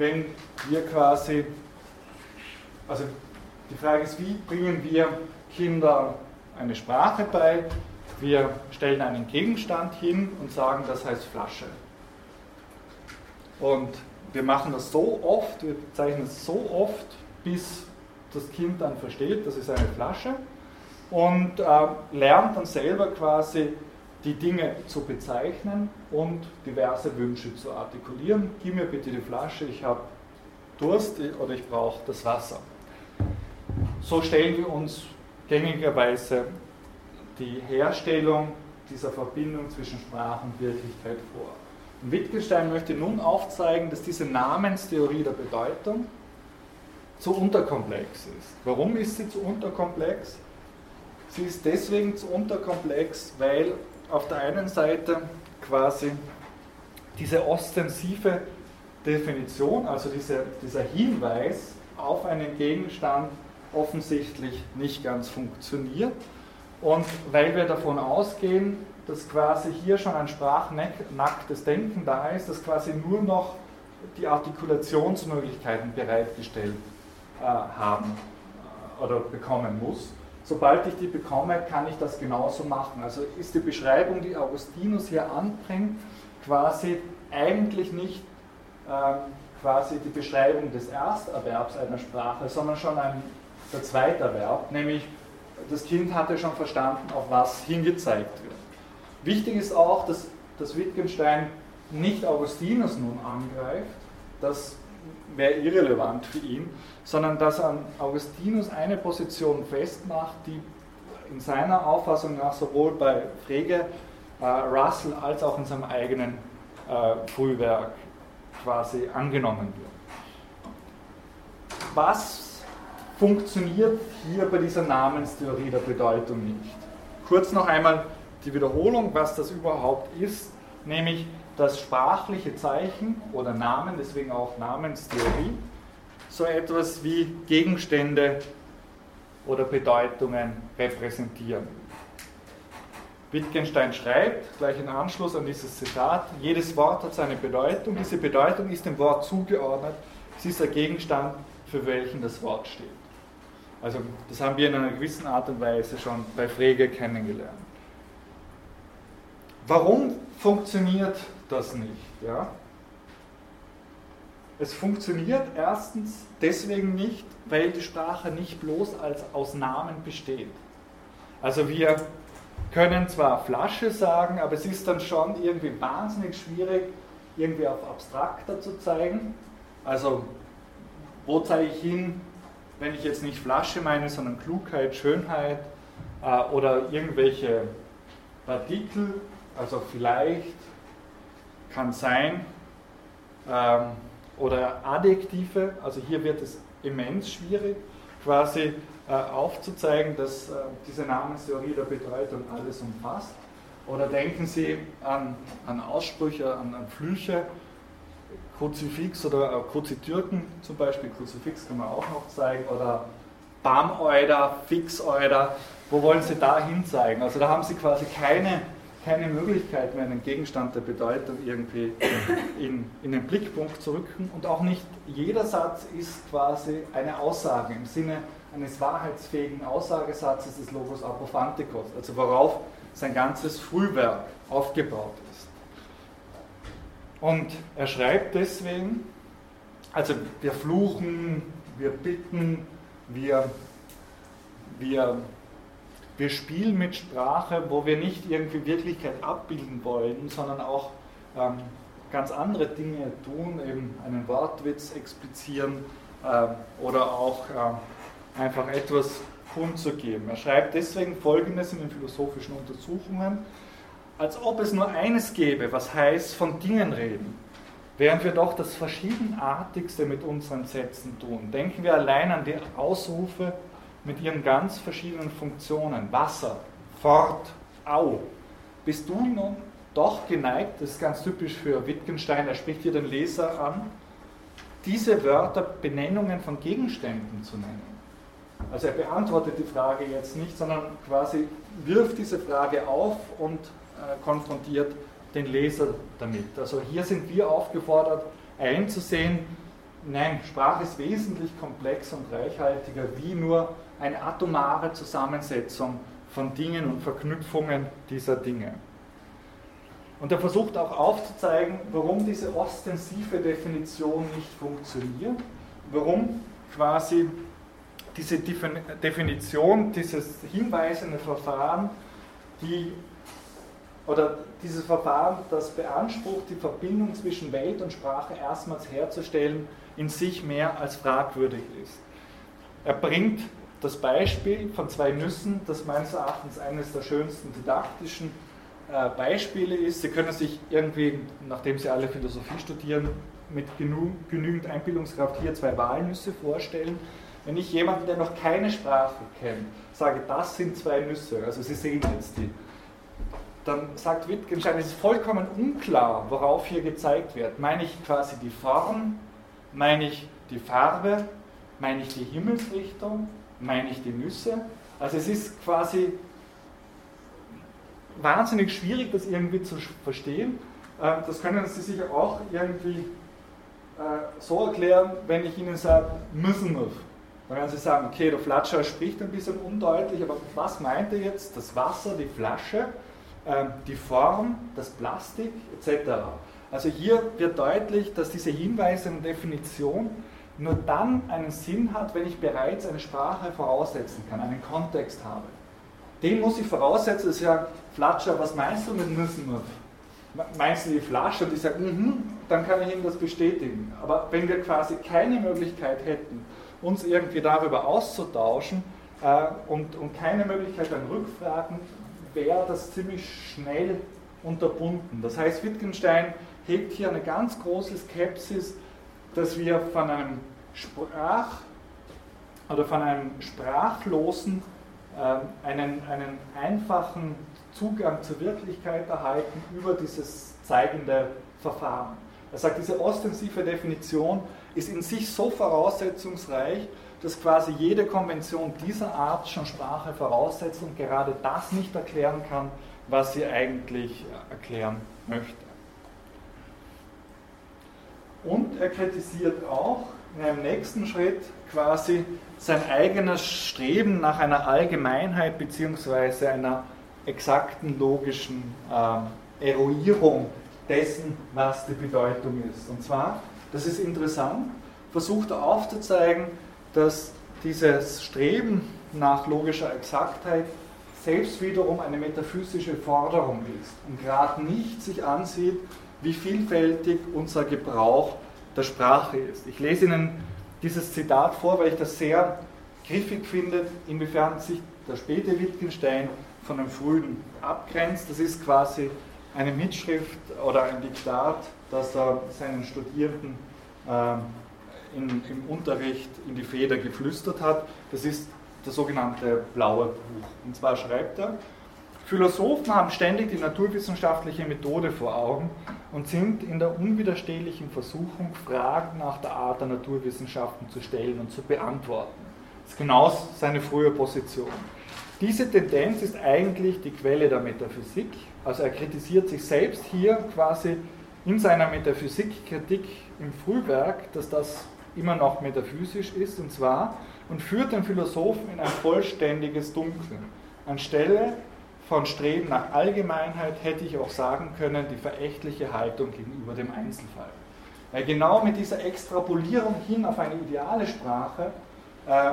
wenn wir quasi, also die Frage ist, wie bringen wir Kindern eine Sprache bei? Wir stellen einen Gegenstand hin und sagen, das heißt Flasche. Und wir machen das so oft, wir zeichnen es so oft, bis das Kind dann versteht, das ist eine Flasche und äh, lernt dann selber quasi die Dinge zu bezeichnen und diverse Wünsche zu artikulieren. Gib mir bitte die Flasche, ich habe Durst oder ich brauche das Wasser. So stellen wir uns gängigerweise die Herstellung dieser Verbindung zwischen Sprache und Wirklichkeit vor. Und Wittgenstein möchte nun aufzeigen, dass diese Namenstheorie der Bedeutung zu unterkomplex ist. Warum ist sie zu unterkomplex? Sie ist deswegen zu unterkomplex, weil auf der einen Seite quasi diese ostensive Definition, also diese, dieser Hinweis auf einen Gegenstand offensichtlich nicht ganz funktioniert. Und weil wir davon ausgehen, dass quasi hier schon ein sprachnacktes Denken da ist, dass quasi nur noch die Artikulationsmöglichkeiten bereitgestellt äh, haben äh, oder bekommen muss, sobald ich die bekomme, kann ich das genauso machen. Also ist die Beschreibung, die Augustinus hier anbringt, quasi eigentlich nicht äh, quasi die Beschreibung des Ersterwerbs einer Sprache, sondern schon ein, der Zweiterwerb, nämlich das Kind hatte schon verstanden, auf was hingezeigt wird. Wichtig ist auch, dass, dass Wittgenstein nicht Augustinus nun angreift, das wäre irrelevant für ihn, sondern dass an Augustinus eine Position festmacht, die in seiner Auffassung nach sowohl bei Frege, äh, Russell als auch in seinem eigenen äh, Frühwerk quasi angenommen wird. Was funktioniert hier bei dieser Namenstheorie der Bedeutung nicht? Kurz noch einmal die Wiederholung, was das überhaupt ist, nämlich das sprachliche Zeichen oder Namen, deswegen auch Namenstheorie, so etwas wie Gegenstände oder Bedeutungen repräsentieren. Wittgenstein schreibt, gleich in Anschluss an dieses Zitat, jedes Wort hat seine Bedeutung, diese Bedeutung ist dem Wort zugeordnet, sie ist der Gegenstand, für welchen das Wort steht. Also das haben wir in einer gewissen Art und Weise schon bei Frege kennengelernt. Warum funktioniert das nicht? Ja? Es funktioniert erstens deswegen nicht, weil die Sprache nicht bloß als aus Namen besteht. Also wir können zwar Flasche sagen, aber es ist dann schon irgendwie wahnsinnig schwierig, irgendwie auf abstrakter zu zeigen. Also wo zeige ich hin, wenn ich jetzt nicht Flasche meine, sondern Klugheit, Schönheit äh, oder irgendwelche Partikel, also vielleicht, kann sein, ähm, oder Adjektive, also hier wird es immens schwierig, quasi äh, aufzuzeigen, dass äh, diese Namenstheorie der Bedeutung alles umfasst. Oder denken Sie an, an Aussprüche, an, an Flüche, Kruzifix oder äh, Kruzitürken zum Beispiel, Kruzifix kann man auch noch zeigen, oder Bameuder, Fixeuder, wo wollen Sie da hin zeigen? Also da haben Sie quasi keine, keine Möglichkeit mehr, einen Gegenstand der Bedeutung irgendwie in, in den Blickpunkt zu rücken und auch nicht jeder Satz ist quasi eine Aussage im Sinne eines wahrheitsfähigen Aussagesatzes des Logos Apophantikos, also worauf sein ganzes Frühwerk aufgebaut ist. Und er schreibt deswegen, also wir fluchen, wir bitten, wir, wir, wir spielen mit Sprache, wo wir nicht irgendwie Wirklichkeit abbilden wollen, sondern auch ähm, ganz andere Dinge tun, eben einen Wortwitz explizieren äh, oder auch äh, einfach etwas kundzugeben. Er schreibt deswegen Folgendes in den philosophischen Untersuchungen, als ob es nur eines gäbe, was heißt von Dingen reden, während wir doch das Verschiedenartigste mit unseren Sätzen tun. Denken wir allein an die Ausrufe mit ihren ganz verschiedenen Funktionen. Wasser, fort, au. Bist du nun doch geneigt, das ist ganz typisch für Wittgenstein, er spricht hier den Leser an, diese Wörter Benennungen von Gegenständen zu nennen. Also er beantwortet die Frage jetzt nicht, sondern quasi wirft diese Frage auf und äh, konfrontiert den Leser damit. Also hier sind wir aufgefordert einzusehen, nein, Sprache ist wesentlich komplexer und reichhaltiger wie nur eine atomare Zusammensetzung von Dingen und Verknüpfungen dieser Dinge. Und er versucht auch aufzuzeigen, warum diese ostensive Definition nicht funktioniert, warum quasi diese Definition, dieses hinweisende Verfahren, die, oder dieses Verfahren, das beansprucht, die Verbindung zwischen Welt und Sprache erstmals herzustellen, in sich mehr als fragwürdig ist. Er bringt das Beispiel von zwei Nüssen, das meines Erachtens eines der schönsten didaktischen äh, Beispiele ist. Sie können sich irgendwie, nachdem Sie alle Philosophie studieren, mit genügend Einbildungskraft hier zwei Walnüsse vorstellen. Wenn ich jemanden, der noch keine Sprache kennt, sage, das sind zwei Nüsse, also Sie sehen jetzt die, dann sagt Wittgenstein, es ist vollkommen unklar, worauf hier gezeigt wird. Meine ich quasi die Form, meine ich die Farbe, meine ich die Himmelsrichtung, meine ich die Nüsse? Also es ist quasi wahnsinnig schwierig, das irgendwie zu verstehen. Äh, das können Sie sicher auch irgendwie äh, so erklären, wenn ich Ihnen sage, müssen wir. Dann werden Sie sagen, okay, der Flatscher spricht ein bisschen undeutlich, aber was meint er jetzt? Das Wasser, die Flasche, ähm, die Form, das Plastik etc. Also hier wird deutlich, dass diese Hinweise und Definition nur dann einen Sinn hat, wenn ich bereits eine Sprache voraussetzen kann, einen Kontext habe. Den muss ich voraussetzen, dass ich sage, Flatscher, was meinst du mit müssen? Meinst du die Flasche? Und ich sage, mhm, dann kann ich ihm das bestätigen. Aber wenn wir quasi keine Möglichkeit hätten, uns irgendwie darüber auszutauschen äh, und, und keine Möglichkeit an Rückfragen, wäre das ziemlich schnell unterbunden. Das heißt, Wittgenstein hegt hier eine ganz große Skepsis, dass wir von einem Sprach oder von einem sprachlosen äh, einen, einen einfachen Zugang zur Wirklichkeit erhalten über dieses zeigende Verfahren. Er sagt, diese ostensive Definition ist in sich so voraussetzungsreich, dass quasi jede Konvention dieser Art schon Sprache voraussetzt und gerade das nicht erklären kann, was sie eigentlich erklären möchte. Und er kritisiert auch in einem nächsten Schritt quasi sein eigenes Streben nach einer Allgemeinheit bzw. einer exakten logischen äh, Eruierung dessen, was die Bedeutung ist. Und zwar das ist interessant, versucht er aufzuzeigen, dass dieses Streben nach logischer Exaktheit selbst wiederum eine metaphysische Forderung ist und gerade nicht sich ansieht, wie vielfältig unser Gebrauch der Sprache ist. Ich lese Ihnen dieses Zitat vor, weil ich das sehr griffig finde, inwiefern sich der späte Wittgenstein von dem frühen abgrenzt. Das ist quasi eine Mitschrift oder ein Diktat das er seinen Studierenden äh, in, im Unterricht in die Feder geflüstert hat. Das ist das sogenannte blaue Buch. Und zwar schreibt er, Philosophen haben ständig die naturwissenschaftliche Methode vor Augen und sind in der unwiderstehlichen Versuchung, Fragen nach der Art der Naturwissenschaften zu stellen und zu beantworten. Das ist genau seine frühe Position. Diese Tendenz ist eigentlich die Quelle der Metaphysik. Also er kritisiert sich selbst hier quasi in seiner Metaphysikkritik im Frühwerk, dass das immer noch metaphysisch ist, und zwar, und führt den Philosophen in ein vollständiges Dunkel. Anstelle von Streben nach Allgemeinheit hätte ich auch sagen können, die verächtliche Haltung gegenüber dem Einzelfall. Weil genau mit dieser Extrapolierung hin auf eine ideale Sprache äh,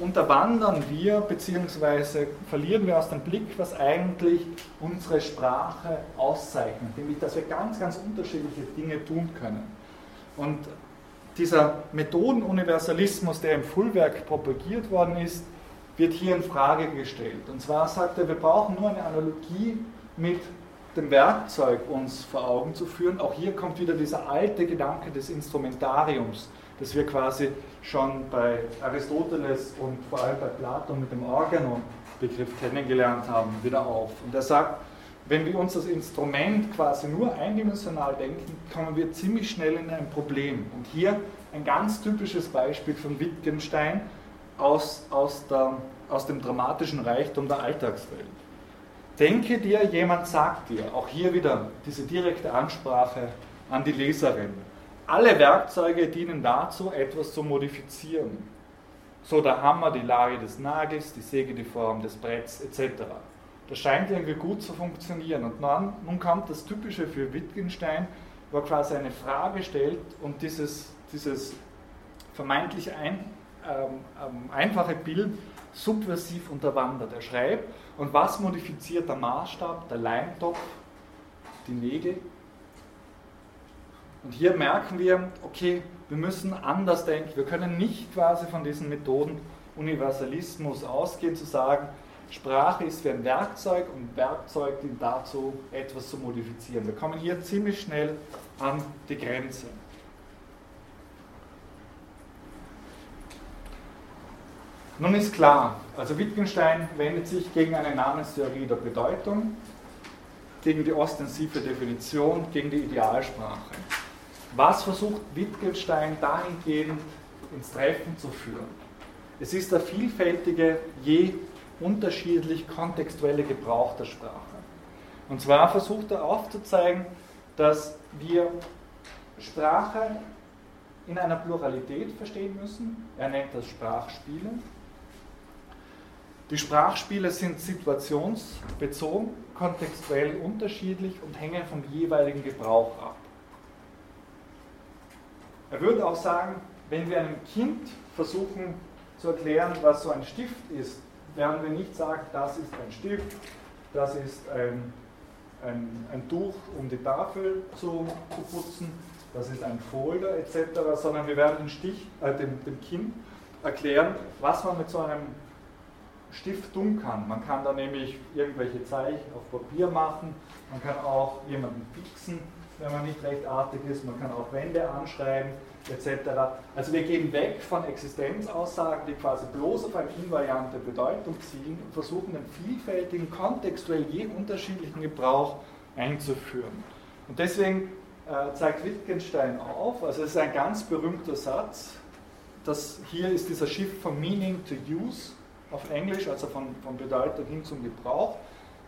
unterwandern wir bzw. verlieren wir aus dem Blick, was eigentlich unsere Sprache auszeichnet, nämlich dass wir ganz, ganz unterschiedliche Dinge tun können. Und dieser Methodenuniversalismus, der im Frühwerk propagiert worden ist, wird hier in Frage gestellt. Und zwar sagt er, wir brauchen nur eine Analogie mit dem Werkzeug uns vor Augen zu führen. Auch hier kommt wieder dieser alte Gedanke des Instrumentariums, das wir quasi schon bei Aristoteles und vor allem bei Platon mit dem Organon-Begriff kennengelernt haben, wieder auf. Und er sagt, wenn wir uns das Instrument quasi nur eindimensional denken, kommen wir ziemlich schnell in ein Problem. Und hier ein ganz typisches Beispiel von Wittgenstein aus, aus, der, aus dem dramatischen Reichtum der Alltagswelt. Denke dir, jemand sagt dir, auch hier wieder diese direkte Ansprache an die Leserin, alle Werkzeuge dienen dazu, etwas zu modifizieren. So der Hammer, die Lage des Nagels, die Säge, die Form des Bretts etc. Das scheint irgendwie gut zu funktionieren. Und nun, nun kommt das Typische für Wittgenstein, wo er quasi eine Frage stellt und dieses, dieses vermeintlich ein, ähm, ähm, einfache Bild subversiv unterwandert. Er schreibt, und was modifiziert der Maßstab, der Leimtopf, die Nägel? Und hier merken wir, okay, wir müssen anders denken. Wir können nicht quasi von diesen Methoden Universalismus ausgehen, zu sagen, Sprache ist wie ein Werkzeug und Werkzeug dient dazu, etwas zu modifizieren. Wir kommen hier ziemlich schnell an die Grenze. Nun ist klar, also Wittgenstein wendet sich gegen eine Namenstheorie der Bedeutung, gegen die ostensive Definition, gegen die Idealsprache. Was versucht Wittgenstein dahingehend ins Treffen zu führen? Es ist der vielfältige, je unterschiedlich kontextuelle Gebrauch der Sprache. Und zwar versucht er aufzuzeigen, dass wir Sprache in einer Pluralität verstehen müssen. Er nennt das Sprachspiele. Die Sprachspiele sind situationsbezogen, kontextuell unterschiedlich und hängen vom jeweiligen Gebrauch ab. Er würde auch sagen, wenn wir einem Kind versuchen zu erklären, was so ein Stift ist, werden wir nicht sagen, das ist ein Stift, das ist ein, ein, ein Tuch, um die Tafel zu, zu, putzen, das ist ein Folder etc., sondern wir werden dem, Stich, äh, dem, dem Kind erklären, was man mit so einem Stift tun kann. Man kann da nämlich irgendwelche Zeichen auf Papier machen, man kann auch jemanden fixen, wenn man nicht recht artig ist, man kann auch Wände anschreiben, etc. Also wir gehen weg von Existenzaussagen, die quasi bloß auf eine invariante Bedeutung ziehen und versuchen einen vielfältigen, kontextuell je unterschiedlichen Gebrauch einzuführen. Und deswegen äh, zeigt Wittgenstein auf, also es ist ein ganz berühmter Satz, dass hier ist dieser Shift von Meaning to Use auf Englisch, also von, von Bedeutung hin zum Gebrauch,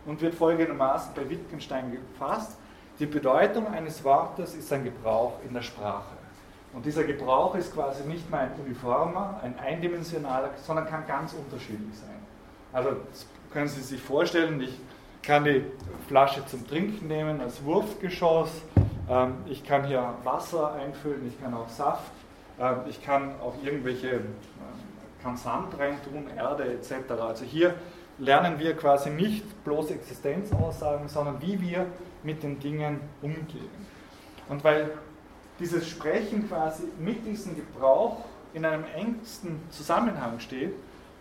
und wird folgendermaßen bei Wittgenstein gefasst. Die Bedeutung eines Wortes ist ein Gebrauch in der Sprache. Und dieser Gebrauch ist quasi nicht mehr ein uniformer, ein eindimensionaler, sondern kann ganz unterschiedlich sein. Also können Sie sich vorstellen, ich kann die Flasche zum Trinken nehmen als Wurfgeschoss, ähm, ich kann hier Wasser einfüllen, ich kann auch Saft, ähm, ich kann auch irgendwelche, kann Sand reintun, Erde etc. Also hier lernen wir quasi nicht bloß Existenzaussagen, sondern wie wir mit den Dingen umgehen. Und weil dieses Sprechen quasi mit diesem Gebrauch in einem engsten Zusammenhang steht,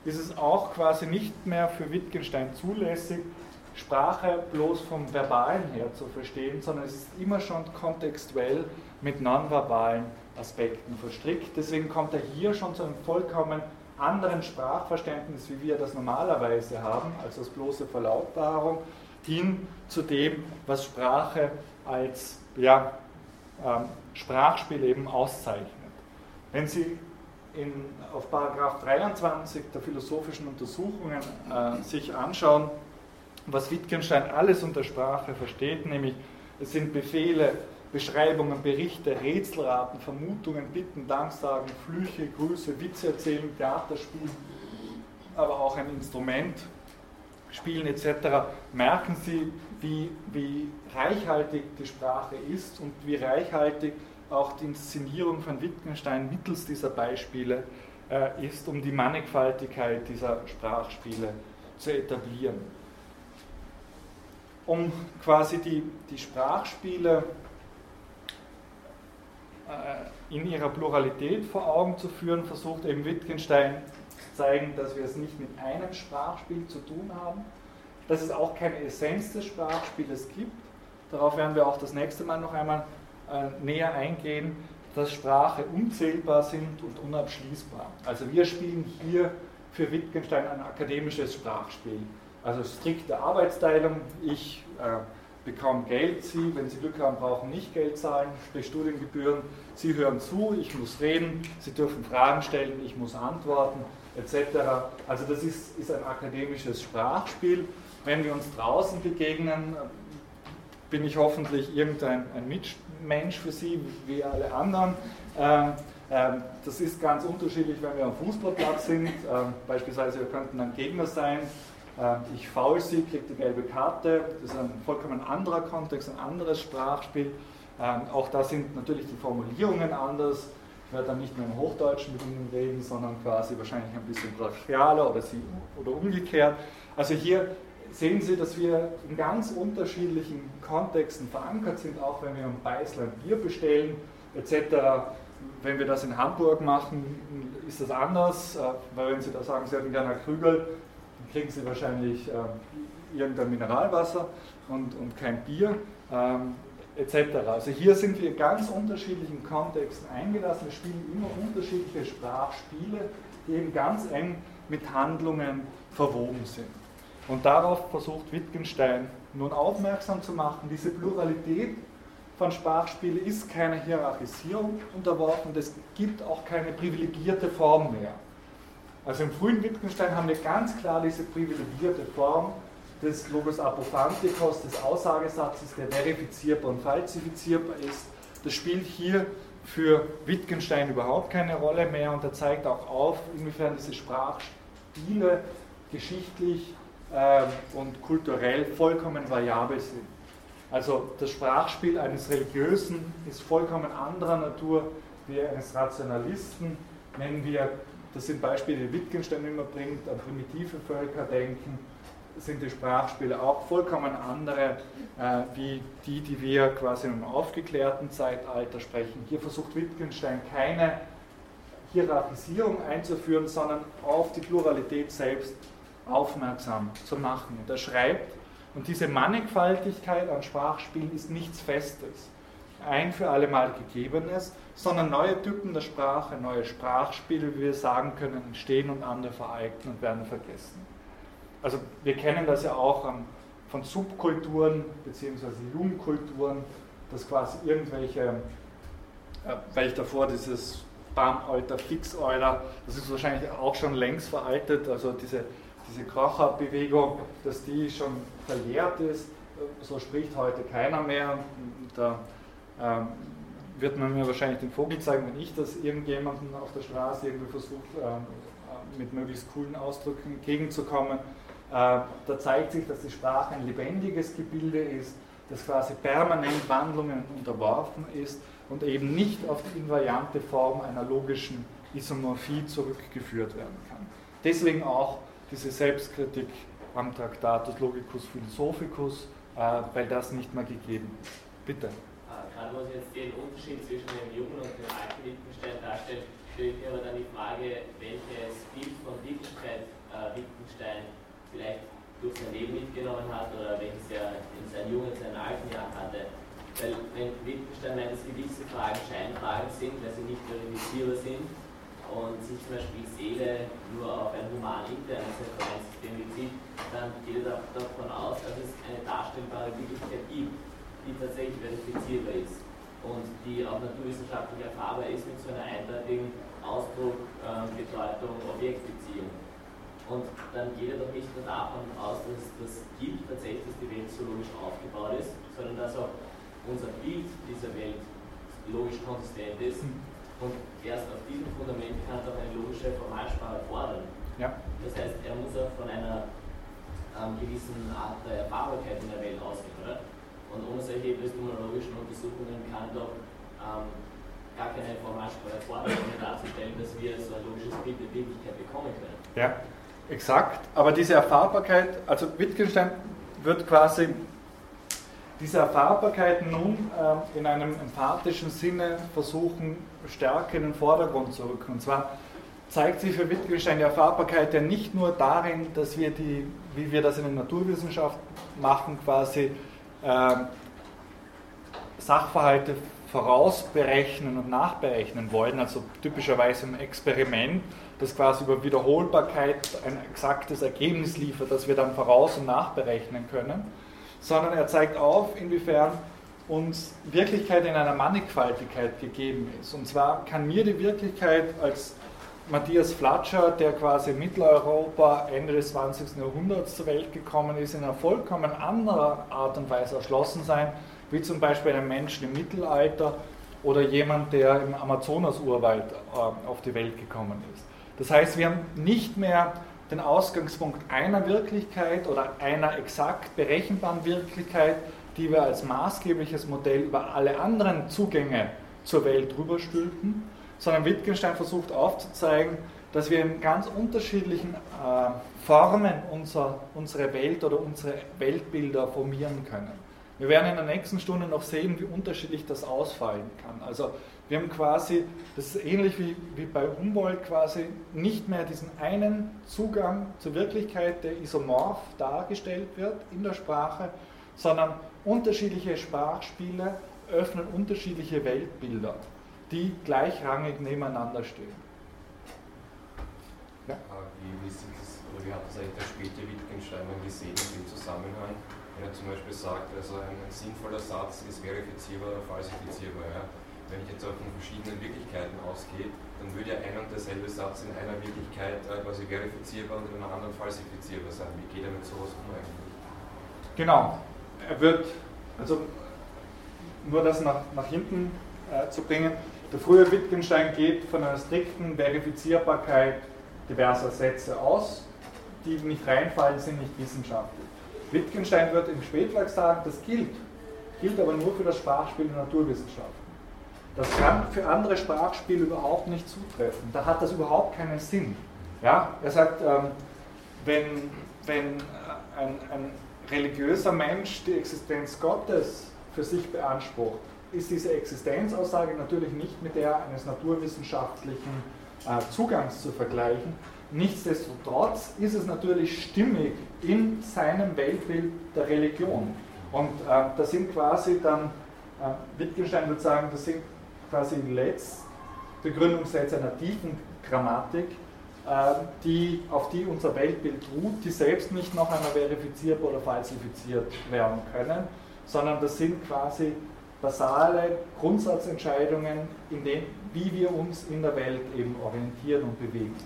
ist es auch quasi nicht mehr für Wittgenstein zulässig, Sprache bloß vom Verbalen her zu verstehen, sondern es ist immer schon kontextuell mit nonverbalen Aspekten verstrickt. Deswegen kommt er hier schon zu einem vollkommen anderen Sprachverständnis, wie wir das normalerweise haben, als das bloße Verlautbarung, hin zu dem, was Sprache als ja, ähm, Sprachspiel eben auszeichnet. Wenn Sie in, auf Paragraph 23 der philosophischen Untersuchungen äh, sich anschauen, was Wittgenstein alles unter Sprache versteht, nämlich es sind Befehle, Beschreibungen, Berichte, Rätselraten, Vermutungen, Bitten, Danksagen, Flüche, Grüße, Witze erzählen, Theaterspielen, aber auch ein Instrument spielen etc., merken Sie, wie, wie reichhaltig die Sprache ist und wie reichhaltig auch die Inszenierung von Wittgenstein mittels dieser Beispiele äh, ist, um die Mannigfaltigkeit dieser Sprachspiele zu etablieren. Um quasi die, die Sprachspiele in ihrer Pluralität vor Augen zu führen, versucht eben Wittgenstein zu zeigen, dass wir es nicht mit einem Sprachspiel zu tun haben, dass es auch keine Essenz des Sprachspieles gibt. Darauf werden wir auch das nächste Mal noch einmal äh, näher eingehen, dass Sprache unzählbar sind und unabschließbar. Also wir spielen hier für Wittgenstein ein akademisches Sprachspiel. Also strikte Arbeitsteilung, ich äh, bekommen Geld, Sie, wenn Sie Glück haben, brauchen nicht Geld zahlen, sprich Studiengebühren. Sie hören zu, ich muss reden, Sie dürfen Fragen stellen, ich muss antworten, etc. Also das ist, ist ein akademisches Sprachspiel. Wenn wir uns draußen begegnen, bin ich hoffentlich irgendein ein Mitmensch für Sie, wie alle anderen. Ähm, ähm, das ist ganz unterschiedlich, wenn wir am Fußballplatz sind. Ähm, beispielsweise, wir könnten ein Gegner sein, ich faul sie, kriege die gelbe Karte. Das ist ein vollkommen anderer Kontext, ein anderes Sprachspiel. Ähm, auch da sind natürlich die Formulierungen anders. Ich werde dann nicht mehr im Hochdeutschen mit Ihnen reden, sondern quasi wahrscheinlich ein bisschen brachialer oder, sie, oder umgekehrt. Also hier sehen Sie, dass wir in ganz unterschiedlichen Kontexten verankert sind, auch wenn wir ein Beißlein Bier bestellen etc. Wenn wir das in Hamburg machen, ist das anders, äh, weil wenn Sie da sagen, Sie hätten gerne Krügel, kriegen sie wahrscheinlich äh, irgendein Mineralwasser und, und kein Bier ähm, etc. Also hier sind wir ganz unterschiedlichen Kontexten eingelassen. Wir spielen immer unterschiedliche Sprachspiele, die eben ganz eng mit Handlungen verwoben sind. Und darauf versucht Wittgenstein nun aufmerksam zu machen. Diese Pluralität von Sprachspielen ist keiner Hierarchisierung unterworfen. Es gibt auch keine privilegierte Form mehr. Also im frühen Wittgenstein haben wir ganz klar diese privilegierte Form des Logos Apophantikos, des Aussagesatzes, der verifizierbar und falsifizierbar ist. Das spielt hier für Wittgenstein überhaupt keine Rolle mehr und er zeigt auch auf, inwiefern diese Sprachspiele geschichtlich äh, und kulturell vollkommen variabel sind. Also das Sprachspiel eines Religiösen ist vollkommen anderer Natur wie eines Rationalisten, nennen wir das sind Beispiele, die Wittgenstein immer bringt, an primitive Völker denken, sind die Sprachspiele auch vollkommen andere äh, wie die, die wir quasi im aufgeklärten Zeitalter sprechen. Hier versucht Wittgenstein keine Hierarchisierung einzuführen, sondern auf die Pluralität selbst aufmerksam zu machen. Und er schreibt, und diese Mannigfaltigkeit an Sprachspielen ist nichts Festes ein für alle Mal gegebenes, sondern neue Typen der Sprache, neue Sprachspiele, wie wir sagen können, entstehen und andere vereignen und werden vergessen. Also wir kennen das ja auch von Subkulturen bzw. Jungkulturen, dass quasi irgendwelche, äh, weil ich davor dieses Bam-Alter, Fix-Alter, das ist wahrscheinlich auch schon längst veraltet, also diese, diese Krocher-Bewegung, dass die schon verjährt ist, so spricht heute keiner mehr. Da ähm, wird man mir wahrscheinlich den Vogel zeigen, wenn ich das irgendjemandem auf der Straße irgendwie versuche, ähm, äh, mit möglichst coolen Ausdrücken entgegenzukommen. Äh, da zeigt sich, dass die Sprache ein lebendiges Gebilde ist, das quasi permanent Wandlungen unterworfen ist und eben nicht auf die invariante Form einer logischen Isomorphie zurückgeführt werden kann. Deswegen auch diese Selbstkritik am Traktatus Logicus Philosophicus, äh, weil das nicht mehr gegeben ist. Bitte gerade was jetzt den Unterschied zwischen dem jungen und dem alten Wittgenstein darstellt, stellt mir aber dann die Frage, welches Bild von Wittgenstein, äh, Wittgenstein vielleicht durch sein Leben mitgenommen hat oder welches er in seinen jungen, in seinen alten Jahren hatte. Weil wenn Wittgenstein meint, dass gewisse Fragen Scheinfragen sind, weil sie nicht verifizierbar sind und sich zum Beispiel Seele nur auf ein human-internes Referenzsystem bezieht, dann geht er davon aus, dass es eine darstellbare Wirklichkeit gibt, die tatsächlich verifizierbar ist und die auch naturwissenschaftlich erfahrbar ist mit so einer eindeutigen Ausdruck, äh, Bedeutung, Objektbeziehung. Und dann geht er doch nicht nur davon aus, dass es das gibt, tatsächlich, dass die Welt so logisch aufgebaut ist, sondern dass auch unser Bild dieser Welt logisch konsistent ist. Mhm. Und erst auf diesem Fundament kann er auch eine logische Formalsprache fordern. Ja. Das heißt, er muss auch von einer ähm, gewissen Art der Erfahrbarkeit in der Welt ausgehen, oder? Und ohne solche epistemologischen Untersuchungen kann doch ähm, gar keine Formalsprache fordern, um darzustellen, dass wir so ein logisches Bild der Wirklichkeit bekommen können. Ja, exakt. Aber diese Erfahrbarkeit, also Wittgenstein wird quasi diese Erfahrbarkeit nun äh, in einem emphatischen Sinne versuchen, stärker in den Vordergrund zu rücken. Und zwar zeigt sich für Wittgenstein die Erfahrbarkeit ja nicht nur darin, dass wir die, wie wir das in der Naturwissenschaft machen, quasi Sachverhalte vorausberechnen und nachberechnen wollen, also typischerweise im Experiment, das quasi über Wiederholbarkeit ein exaktes Ergebnis liefert, das wir dann voraus- und nachberechnen können, sondern er zeigt auf, inwiefern uns Wirklichkeit in einer Mannigfaltigkeit gegeben ist. Und zwar kann mir die Wirklichkeit als Matthias Flatscher, der quasi in Mitteleuropa Ende des 20. Jahrhunderts zur Welt gekommen ist, in einer vollkommen anderen Art und Weise erschlossen sein, wie zum Beispiel ein Mensch im Mittelalter oder jemand, der im Amazonas-Urwald äh, auf die Welt gekommen ist. Das heißt, wir haben nicht mehr den Ausgangspunkt einer Wirklichkeit oder einer exakt berechenbaren Wirklichkeit, die wir als maßgebliches Modell über alle anderen Zugänge zur Welt rüberstülpen, sondern Wittgenstein versucht aufzuzeigen, dass wir in ganz unterschiedlichen äh, Formen unser, unsere Welt oder unsere Weltbilder formieren können. Wir werden in der nächsten Stunde noch sehen, wie unterschiedlich das ausfallen kann. Also wir haben quasi, das ist ähnlich wie, wie bei Humboldt quasi, nicht mehr diesen einen Zugang zur Wirklichkeit, der isomorph dargestellt wird in der Sprache, sondern unterschiedliche Sprachspiele öffnen unterschiedliche Weltbilder, die gleichrangig nebeneinander stehen. Ja? Wie, wie, das, oder wie hat das eigentlich der späte Wittgenstein gesehen in dem Zusammenhang? Wenn er zum Beispiel sagt, also ein, ein sinnvoller Satz ist verifizierbar oder falsifizierbar. Ja? wenn ich jetzt auch von verschiedenen Wirklichkeiten ausgehe, dann würde ja ein und derselbe Satz in einer Wirklichkeit äh, quasi verifizierbar und in einer anderen falsifizierbar sein. Wie geht er mit sowas um eigentlich? Genau. Er wird, also nur das nach, nach hinten äh, zu bringen, der frühe Wittgenstein geht von einer strikten Verifizierbarkeit diverser Sätze aus, die nicht reinfallen, sind nicht wissenschaftlich. Wittgenstein wird im Spätwerk sagen, das gilt, gilt aber nur für das Sprachspiel der Naturwissenschaft. Das kann für andere Sprachspiele überhaupt nicht zutreffen. Da hat das überhaupt keinen Sinn. Ja? Er sagt, ähm, wenn, wenn ein, ein religiöser Mensch die Existenz Gottes für sich beansprucht, ist diese Existenzaussage natürlich nicht mit der eines naturwissenschaftlichen äh, Zugangs zu vergleichen. Nichtsdestotrotz ist es natürlich stimmig in seinem Weltbild der Religion. Und äh, das sind quasi dann, äh, Wittgenstein würde sagen, das sind quasi Letztbegründungssätze einer tiefen Grammatik, ähm, die, auf die unser Weltbild ruht, die selbst nicht noch einmal verifiziert oder falsifiziert werden können, sondern das sind quasi basale Grundsatzentscheidungen, in denen, wie wir uns in der Welt eben orientieren und bewegen.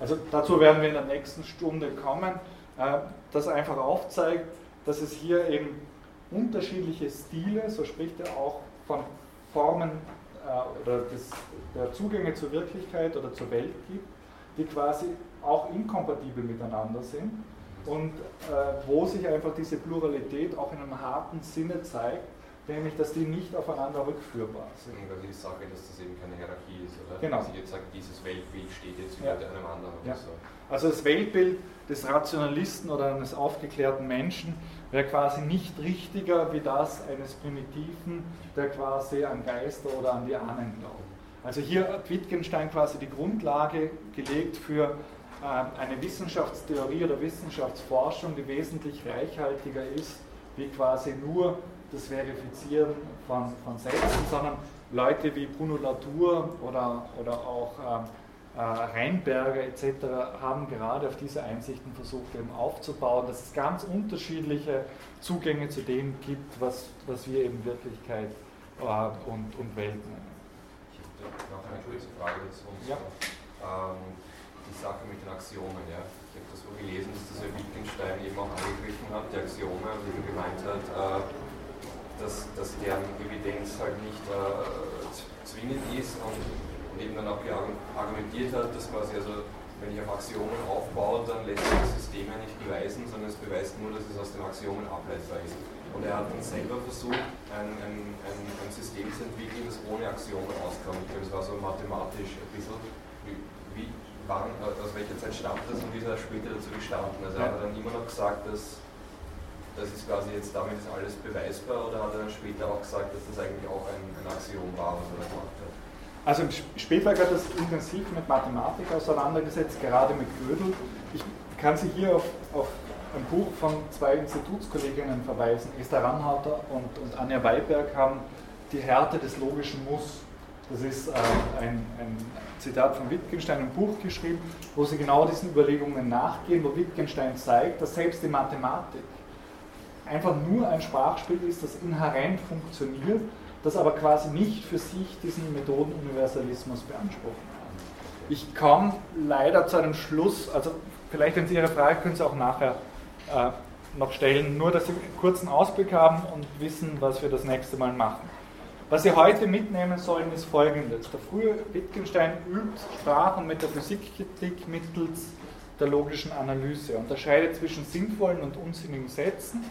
Also dazu werden wir in der nächsten Stunde kommen, äh, das einfach aufzeigt, dass es hier eben unterschiedliche Stile, so spricht er auch von Formen äh, oder des, der Zugänge zur Wirklichkeit oder zur Welt gibt, die quasi auch inkompatibel miteinander sind und äh, wo sich einfach diese Pluralität auch in einem harten Sinne zeigt, nämlich dass die nicht aufeinander rückführbar sind. Also die Sache, dass das eben keine Hierarchie ist, oder? Genau. Dass ich jetzt sage, dieses Weltbild steht jetzt über ja. einem anderen ja. so. Also das Weltbild des Rationalisten oder eines aufgeklärten Menschen wäre quasi nicht richtiger wie das eines Primitiven, der quasi an Geister oder an die Ahnen glaubt. Also hier hat Wittgenstein quasi die Grundlage gelegt für äh, eine Wissenschaftstheorie oder Wissenschaftsforschung, die wesentlich reichhaltiger ist, wie quasi nur das Verifizieren von, von Sätzen, sondern Leute wie Bruno Latour oder, oder auch ähm, äh, Reinberger etc. haben gerade auf diese Einsichten versucht eben aufzubauen, dass es ganz unterschiedliche Zugänge zu dem gibt, was, was wir eben Wirklichkeit äh, und, und Welt nennen. Ich habe noch eine kurze Frage dazu. Ja. Ähm, die Sache mit den Axiomen. Ja. Ich habe das so gelesen, dass das Herr Wittgenstein eben auch angegriffen hat, die Axiome, und eben gemeint hat, äh, dass, dass deren Evidenz halt nicht äh, zwingend ist und eben dann auch argumentiert hat, dass quasi, also wenn ich auf Axiomen aufbaue, dann lässt sich das System ja nicht beweisen, sondern es beweist nur, dass es aus den Axiomen ableitbar ist. Und er hat dann selber versucht, ein, ein, ein, ein System zu entwickeln, das ohne Axiomen auskommt. Ich glaube, es war so mathematisch ein bisschen, wie, wie wann, aus welcher Zeit stammt das und wie ist er später dazu gestanden. Also er hat dann immer noch gesagt, dass das ist quasi jetzt damit alles beweisbar oder hat er dann später auch gesagt, dass das eigentlich auch ein, ein Axiom war, was er gemacht hat? Also Spätwerk hat das intensiv mit Mathematik auseinandergesetzt, gerade mit Gödel. Ich kann Sie hier auf, auf ein Buch von zwei Institutskolleginnen verweisen. Esther Ranhauter und, und Anja Weiberg haben die Härte des logischen Muss. Das ist äh, ein, ein, Zitat von Wittgenstein, ein Buch geschrieben, wo sie genau diesen Überlegungen nachgehen, wo Wittgenstein zeigt, dass selbst die Mathematik einfach nur ein Sprachspiel ist, das inhärent funktioniert das aber quasi nicht für sich diesen Methodenuniversalismus beanspruchen kann. Ich komme leider zu einem Schluss, also vielleicht, wenn Sie Ihre Frage können Sie auch nachher äh, noch stellen, nur dass Sie einen kurzen Ausblick haben und wissen, was wir das nächste Mal machen. Was Sie heute mitnehmen sollen, ist folgendes. Der frühe Wittgenstein übt Sprach- und Metaphysikkritik mittels der logischen Analyse, Er unterscheidet zwischen sinnvollen und unsinnigen Sätzen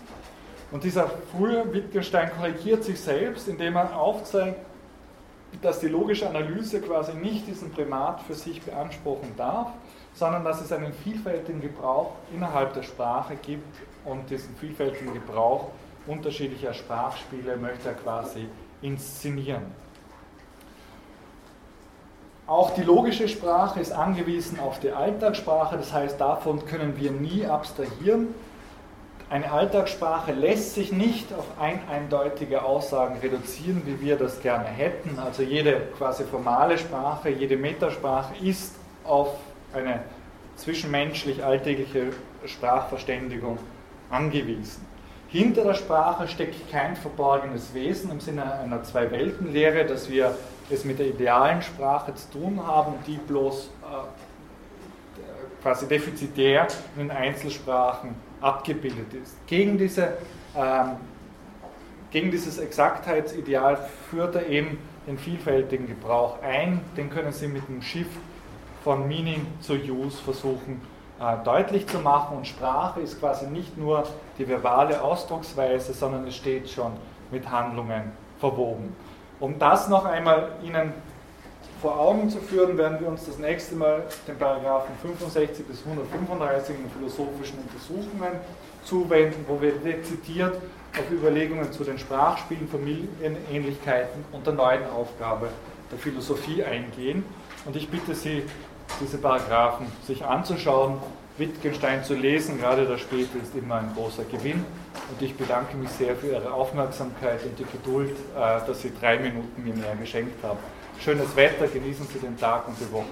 und dieser frühe Wittgenstein korrigiert sich selbst, indem er aufzeigt, dass die logische Analyse quasi nicht diesen Primat für sich beanspruchen darf, sondern dass es einen vielfältigen Gebrauch innerhalb der Sprache gibt und diesen vielfältigen Gebrauch unterschiedlicher Sprachspiele möchte er quasi inszenieren. Auch die logische Sprache ist angewiesen auf die Alltagssprache, das heißt, davon können wir nie abstrahieren. Eine Alltagssprache lässt sich nicht auf ein eindeutige Aussagen reduzieren, wie wir das gerne hätten. Also jede quasi formale Sprache, jede Metasprache ist auf eine zwischenmenschlich alltägliche Sprachverständigung angewiesen. Hinter der Sprache steckt kein verborgenes Wesen im Sinne einer Zwei-Welten-Lehre, dass wir es mit der idealen Sprache zu tun haben, die bloß äh, quasi defizitär in den Einzelsprachen abgebildet ist. Gegen, diese, ähm, gegen dieses Exaktheitsideal führt er eben den vielfältigen Gebrauch ein. Den können Sie mit dem Shift von Meaning zu Use versuchen äh, deutlich zu machen. Und Sprache ist quasi nicht nur die verbale Ausdrucksweise, sondern es steht schon mit Handlungen verwoben. Um das noch einmal Ihnen vor Augen zu führen, werden wir uns das nächste Mal den Paragraphen 65 bis 135 in philosophischen Untersuchungen zuwenden, wo wir dezidiert auf Überlegungen zu den Sprachspielen, Familienähnlichkeiten und der neuen Aufgabe der Philosophie eingehen. Und ich bitte Sie, diese Paragraphen sich anzuschauen, Wittgenstein zu lesen, gerade der späte ist immer ein großer Gewinn. Und ich bedanke mich sehr für Ihre Aufmerksamkeit und die Geduld, äh, dass Sie drei Minuten mir mehr geschenkt haben Schönes Wetter, genießen Sie den Tag und die Woche.